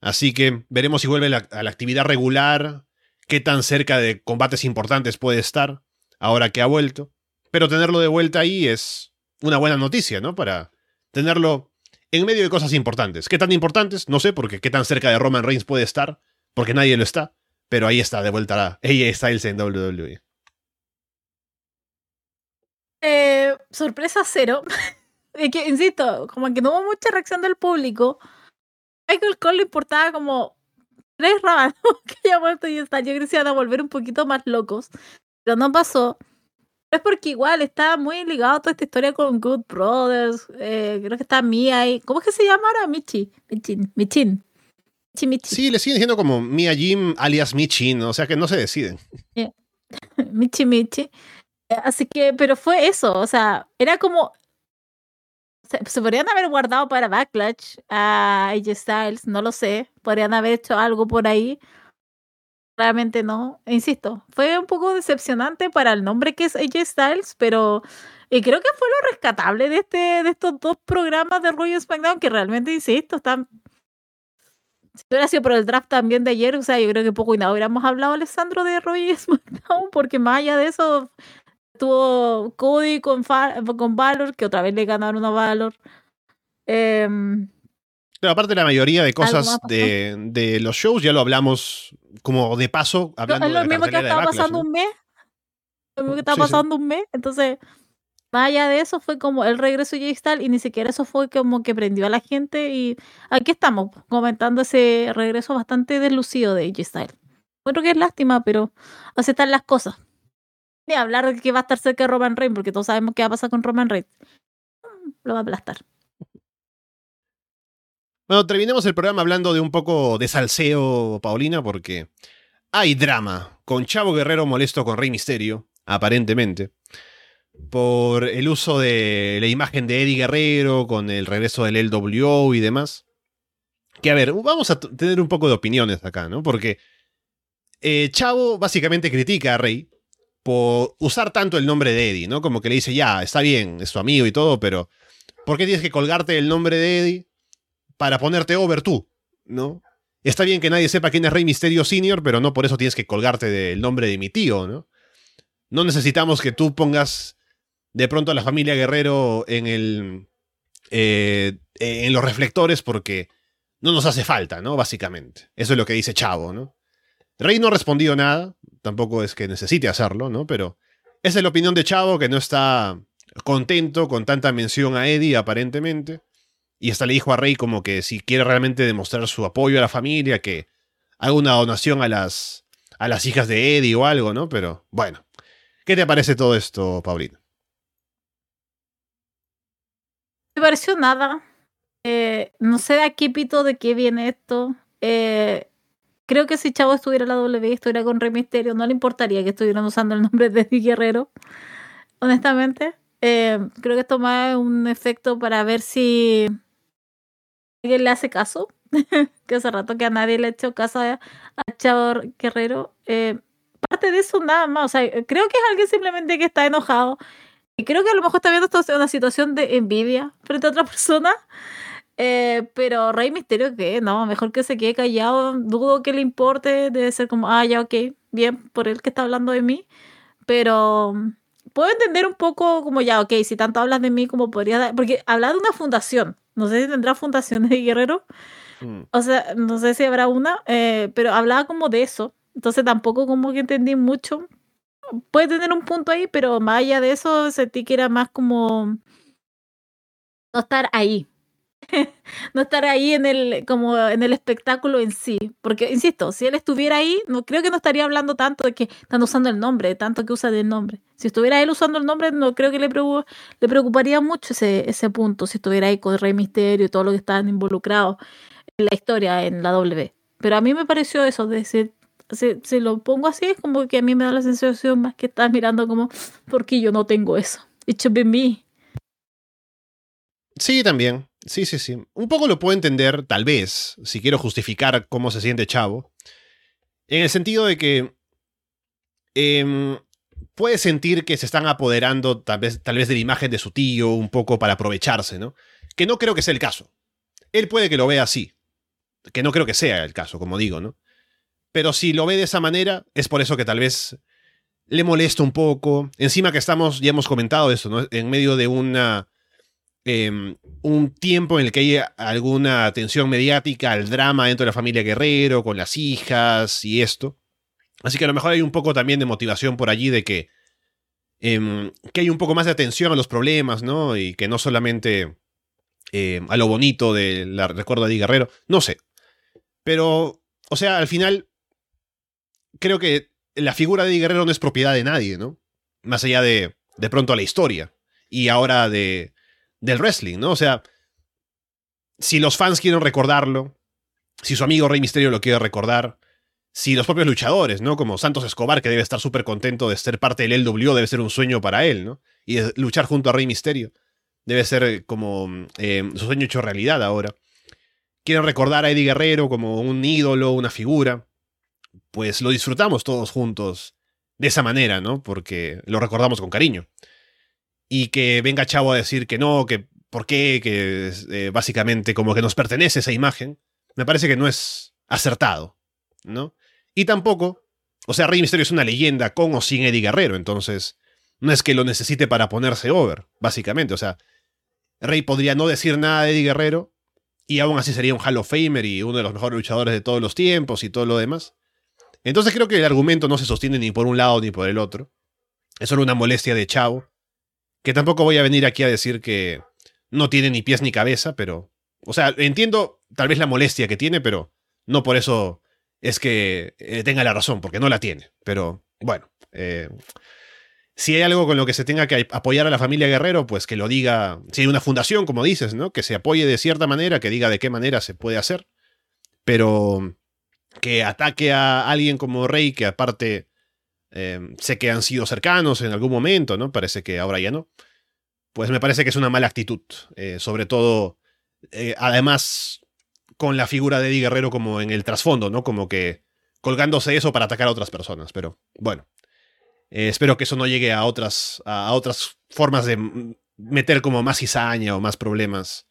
Así que veremos si vuelve a la actividad regular, qué tan cerca de combates importantes puede estar, ahora que ha vuelto. Pero tenerlo de vuelta ahí es una buena noticia, ¿no? Para tenerlo en medio de cosas importantes. ¿Qué tan importantes? No sé, porque qué tan cerca de Roman Reigns puede estar, porque nadie lo está. Pero ahí está, de vuelta AJ Styles en WWE. Eh, sorpresa cero. [laughs] es que, insisto, como que no hubo mucha reacción del público. Michael Cole le importaba como tres raros [laughs] que haya vuelto y está. Yo creo que se iban a volver un poquito más locos. Pero no pasó. Es porque igual está muy ligado a toda esta historia con Good Brothers. Eh, creo que está Mia ahí. ¿Cómo es que se llama ahora? Michi. Michin. Michin. Michi, Michi. Sí, le siguen diciendo como Mia Jim alias Michin, o sea que no se deciden. [laughs] Michi Michi. Así que, pero fue eso, o sea, era como. Se, podrían haber guardado para Backlash a AJ Styles, no lo sé. Podrían haber hecho algo por ahí. Realmente no. E insisto, fue un poco decepcionante para el nombre que es AJ Styles, pero y creo que fue lo rescatable de este de estos dos programas de Royal SmackDown que realmente, insisto, están si hubiera sido por el draft también de ayer, o sea, yo creo que poco y nada hubiéramos hablado, Alessandro, de Roy [laughs] SmackDown, porque más allá de eso, estuvo Cody con, con Valor, que otra vez le ganaron a Valor. Eh, Pero aparte la mayoría de cosas de, de, los shows ya lo hablamos como de paso, hablando es lo de mismo que estaba Backlash, pasando ¿no? un mes. Lo mismo que estaba Sí, sí. pasando un mes. Entonces, más allá de eso, fue como el regreso de Styles y ni siquiera eso fue como que prendió a la gente. Y aquí estamos comentando ese regreso bastante deslucido de Jay Styles. Bueno, que es lástima, pero así están las cosas. Ni hablar de que va a estar cerca de Roman Reigns, porque todos sabemos qué va a pasar con Roman Reigns. Lo va a aplastar. Bueno, terminemos el programa hablando de un poco de salseo, Paulina, porque hay drama con Chavo Guerrero molesto con Rey Misterio, aparentemente, por el uso de la imagen de Eddie Guerrero con el regreso del LWO y demás. Que a ver, vamos a tener un poco de opiniones acá, ¿no? Porque eh, Chavo básicamente critica a Rey por usar tanto el nombre de Eddie, ¿no? Como que le dice, ya, está bien, es tu amigo y todo, pero ¿por qué tienes que colgarte el nombre de Eddie? para ponerte over tú, ¿no? Está bien que nadie sepa quién es Rey Misterio Senior, pero no por eso tienes que colgarte del nombre de mi tío, ¿no? No necesitamos que tú pongas de pronto a la familia Guerrero en el. eh, en los reflectores porque no nos hace falta, ¿no? Básicamente. Eso es lo que dice Chavo, ¿no? Rey no ha respondido nada, tampoco es que necesite hacerlo, ¿no? Pero esa es la opinión de Chavo, que no está contento con tanta mención a Eddie, aparentemente. Y hasta le dijo a Rey como que si quiere realmente demostrar su apoyo a la familia, que haga una donación a las, a las hijas de Eddie o algo, ¿no? Pero bueno, ¿qué te parece todo esto, Paulina? Me pareció nada. Eh, no sé de aquí pito de qué viene esto. Eh, creo que si Chavo estuviera en la W, estuviera con Rey Misterio, no le importaría que estuvieran usando el nombre de Eddie Guerrero. Honestamente. Eh, creo que esto más es un efecto para ver si alguien le hace caso. [laughs] que hace rato que a nadie le ha hecho caso a, a Chavo Guerrero. Eh, parte de eso, nada más. O sea, creo que es alguien simplemente que está enojado. Y creo que a lo mejor está viendo esto una situación de envidia frente a otra persona. Eh, pero Rey Misterio, que no, mejor que se quede callado. Dudo que le importe. Debe ser como, ah, ya, ok, bien, por él que está hablando de mí. Pero mm, puedo entender un poco como, ya, ok, si tanto hablas de mí, como podría dar. Porque habla de una fundación. No sé si tendrá fundaciones de Guerrero. Mm. O sea, no sé si habrá una, eh, pero hablaba como de eso. Entonces tampoco como que entendí mucho. Puede tener un punto ahí, pero más allá de eso sentí que era más como no estar ahí. [laughs] no estar ahí en el como en el espectáculo en sí, porque insisto, si él estuviera ahí, no creo que no estaría hablando tanto de que están usando el nombre, tanto que usa el nombre. Si estuviera él usando el nombre, no creo que le, preocu- le preocuparía mucho ese, ese punto, si estuviera ahí con Rey Misterio y todo lo que estaban involucrados en la historia en la W. Pero a mí me pareció eso, de decir, si, si lo pongo así, es como que a mí me da la sensación más que estás mirando como, porque yo no tengo eso. It should be me. Sí, también. Sí, sí, sí. Un poco lo puedo entender, tal vez, si quiero justificar cómo se siente Chavo. En el sentido de que em, puede sentir que se están apoderando tal vez, tal vez de la imagen de su tío un poco para aprovecharse, ¿no? Que no creo que sea el caso. Él puede que lo vea así. Que no creo que sea el caso, como digo, ¿no? Pero si lo ve de esa manera, es por eso que tal vez le molesta un poco. Encima que estamos, ya hemos comentado eso, ¿no? En medio de una. Em, un tiempo en el que hay alguna atención mediática al drama dentro de la familia Guerrero, con las hijas y esto. Así que a lo mejor hay un poco también de motivación por allí de que. em, que hay un poco más de atención a los problemas, ¿no? Y que no solamente em, a lo bonito de la recuerdo de Eddie Guerrero. No sé. Pero, o sea, al final. Creo que la figura de Eddie Guerrero no es propiedad de nadie, ¿no? Más allá de, de pronto, la historia. Y ahora de, del wrestling, ¿no? O sea, si los fans quieren recordarlo, si su amigo Rey Misterio lo quiere recordar, si los propios luchadores, ¿no? Como Santos Escobar, que debe estar súper contento de ser parte del LWO, debe ser un sueño para él, ¿no? Y luchar junto a Rey Misterio. Debe ser como eh, su sueño hecho realidad ahora. Quieren recordar a Eddie Guerrero como un ídolo, una figura. Pues lo disfrutamos todos juntos de esa manera, ¿no? Porque lo recordamos con cariño. Y que venga Chavo a decir que no, que por qué, que eh, básicamente como que nos pertenece esa imagen, me parece que no es acertado, ¿no? Y tampoco, o sea, Rey Misterio es una leyenda con o sin Eddie Guerrero, entonces no es que lo necesite para ponerse over, básicamente, o sea, Rey podría no decir nada de Eddie Guerrero y aún así sería un Hall of Famer y uno de los mejores luchadores de todos los tiempos y todo lo demás. Entonces creo que el argumento no se sostiene ni por un lado ni por el otro. Es solo una molestia de Chavo, que tampoco voy a venir aquí a decir que no tiene ni pies ni cabeza, pero... O sea, entiendo tal vez la molestia que tiene, pero no por eso es que eh, tenga la razón, porque no la tiene. Pero bueno, eh, si hay algo con lo que se tenga que apoyar a la familia Guerrero, pues que lo diga, si hay una fundación, como dices, ¿no? Que se apoye de cierta manera, que diga de qué manera se puede hacer, pero que ataque a alguien como Rey, que aparte eh, sé que han sido cercanos en algún momento, ¿no? Parece que ahora ya no. Pues me parece que es una mala actitud, eh, sobre todo, eh, además, con la figura de Eddie Guerrero como en el trasfondo, ¿no? Como que colgándose eso para atacar a otras personas, pero bueno. Eh, espero que eso no llegue a otras, a otras formas de meter como más cizaña o más problemas.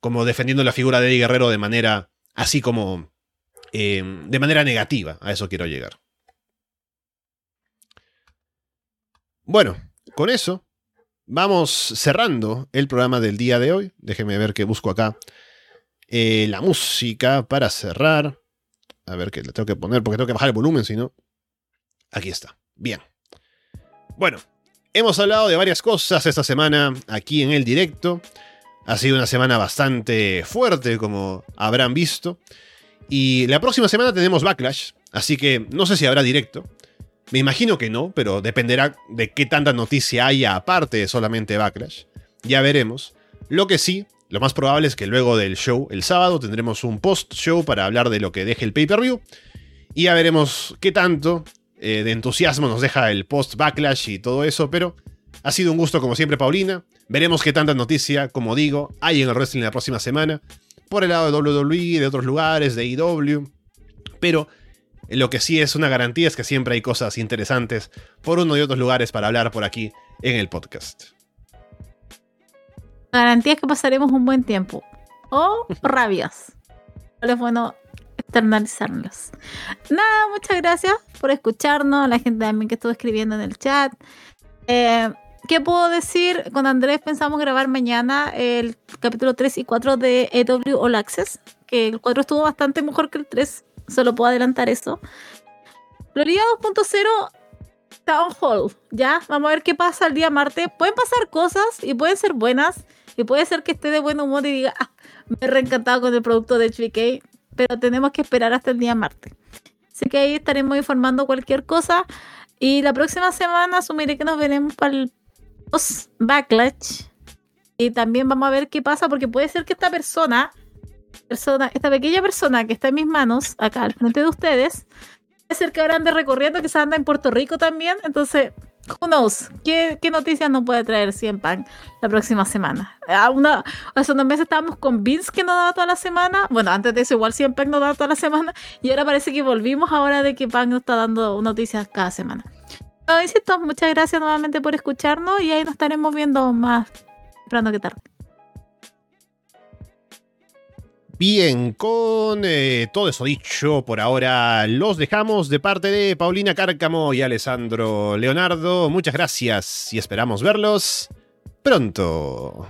Como defendiendo la figura de Eddie Guerrero de manera así como... Eh, de manera negativa. A eso quiero llegar. Bueno, con eso vamos cerrando el programa del día de hoy. Déjenme ver que busco acá eh, la música para cerrar. A ver que le tengo que poner porque tengo que bajar el volumen, si no. Aquí está. Bien. Bueno, hemos hablado de varias cosas esta semana aquí en el directo. Ha sido una semana bastante fuerte, como habrán visto. Y la próxima semana tenemos Backlash, así que no sé si habrá directo. Me imagino que no, pero dependerá de qué tanta noticia haya aparte de solamente Backlash. Ya veremos. Lo que sí, lo más probable es que luego del show, el sábado, tendremos un post-show para hablar de lo que deje el pay-per-view. Y ya veremos qué tanto eh, de entusiasmo nos deja el post-backlash y todo eso, pero ha sido un gusto como siempre, Paulina. Veremos qué tanta noticia, como digo, hay en el wrestling la próxima semana. Por el lado de WWE, de otros lugares, de IW. Pero lo que sí es una garantía es que siempre hay cosas interesantes por uno y otros lugares para hablar por aquí en el podcast. Garantía es que pasaremos un buen tiempo. O [laughs] rabias. Pero es bueno externalizarlos. Nada, muchas gracias por escucharnos, la gente también que estuvo escribiendo en el chat. Eh, ¿Qué puedo decir? Con Andrés pensamos grabar mañana el capítulo 3 y 4 de EW All Access, que el 4 estuvo bastante mejor que el 3, solo puedo adelantar eso. Florida 2.0 Town Hall, ya, vamos a ver qué pasa el día martes. Pueden pasar cosas y pueden ser buenas, y puede ser que esté de buen humor y diga, ah, me he reencantado con el producto de HBK, pero tenemos que esperar hasta el día martes. Así que ahí estaremos informando cualquier cosa. Y la próxima semana asumiré que nos veremos para el post backlash. Y también vamos a ver qué pasa, porque puede ser que esta persona, persona, esta pequeña persona que está en mis manos, acá al frente de ustedes, puede ser que ahora ande recorriendo, que se anda en Puerto Rico también. Entonces, who knows? ¿Qué, qué noticias nos puede traer CM Punk la próxima semana? A una, hace unos meses estábamos con Vince que nos daba toda la semana. Bueno, antes de eso igual CM Punk nos daba toda la semana. Y ahora parece que volvimos ahora de que Punk nos está dando noticias cada semana. No, insisto, muchas gracias nuevamente por escucharnos y ahí nos estaremos viendo más temprano que tarde. Bien, con eh, todo eso dicho, por ahora los dejamos de parte de Paulina Cárcamo y Alessandro Leonardo. Muchas gracias y esperamos verlos pronto.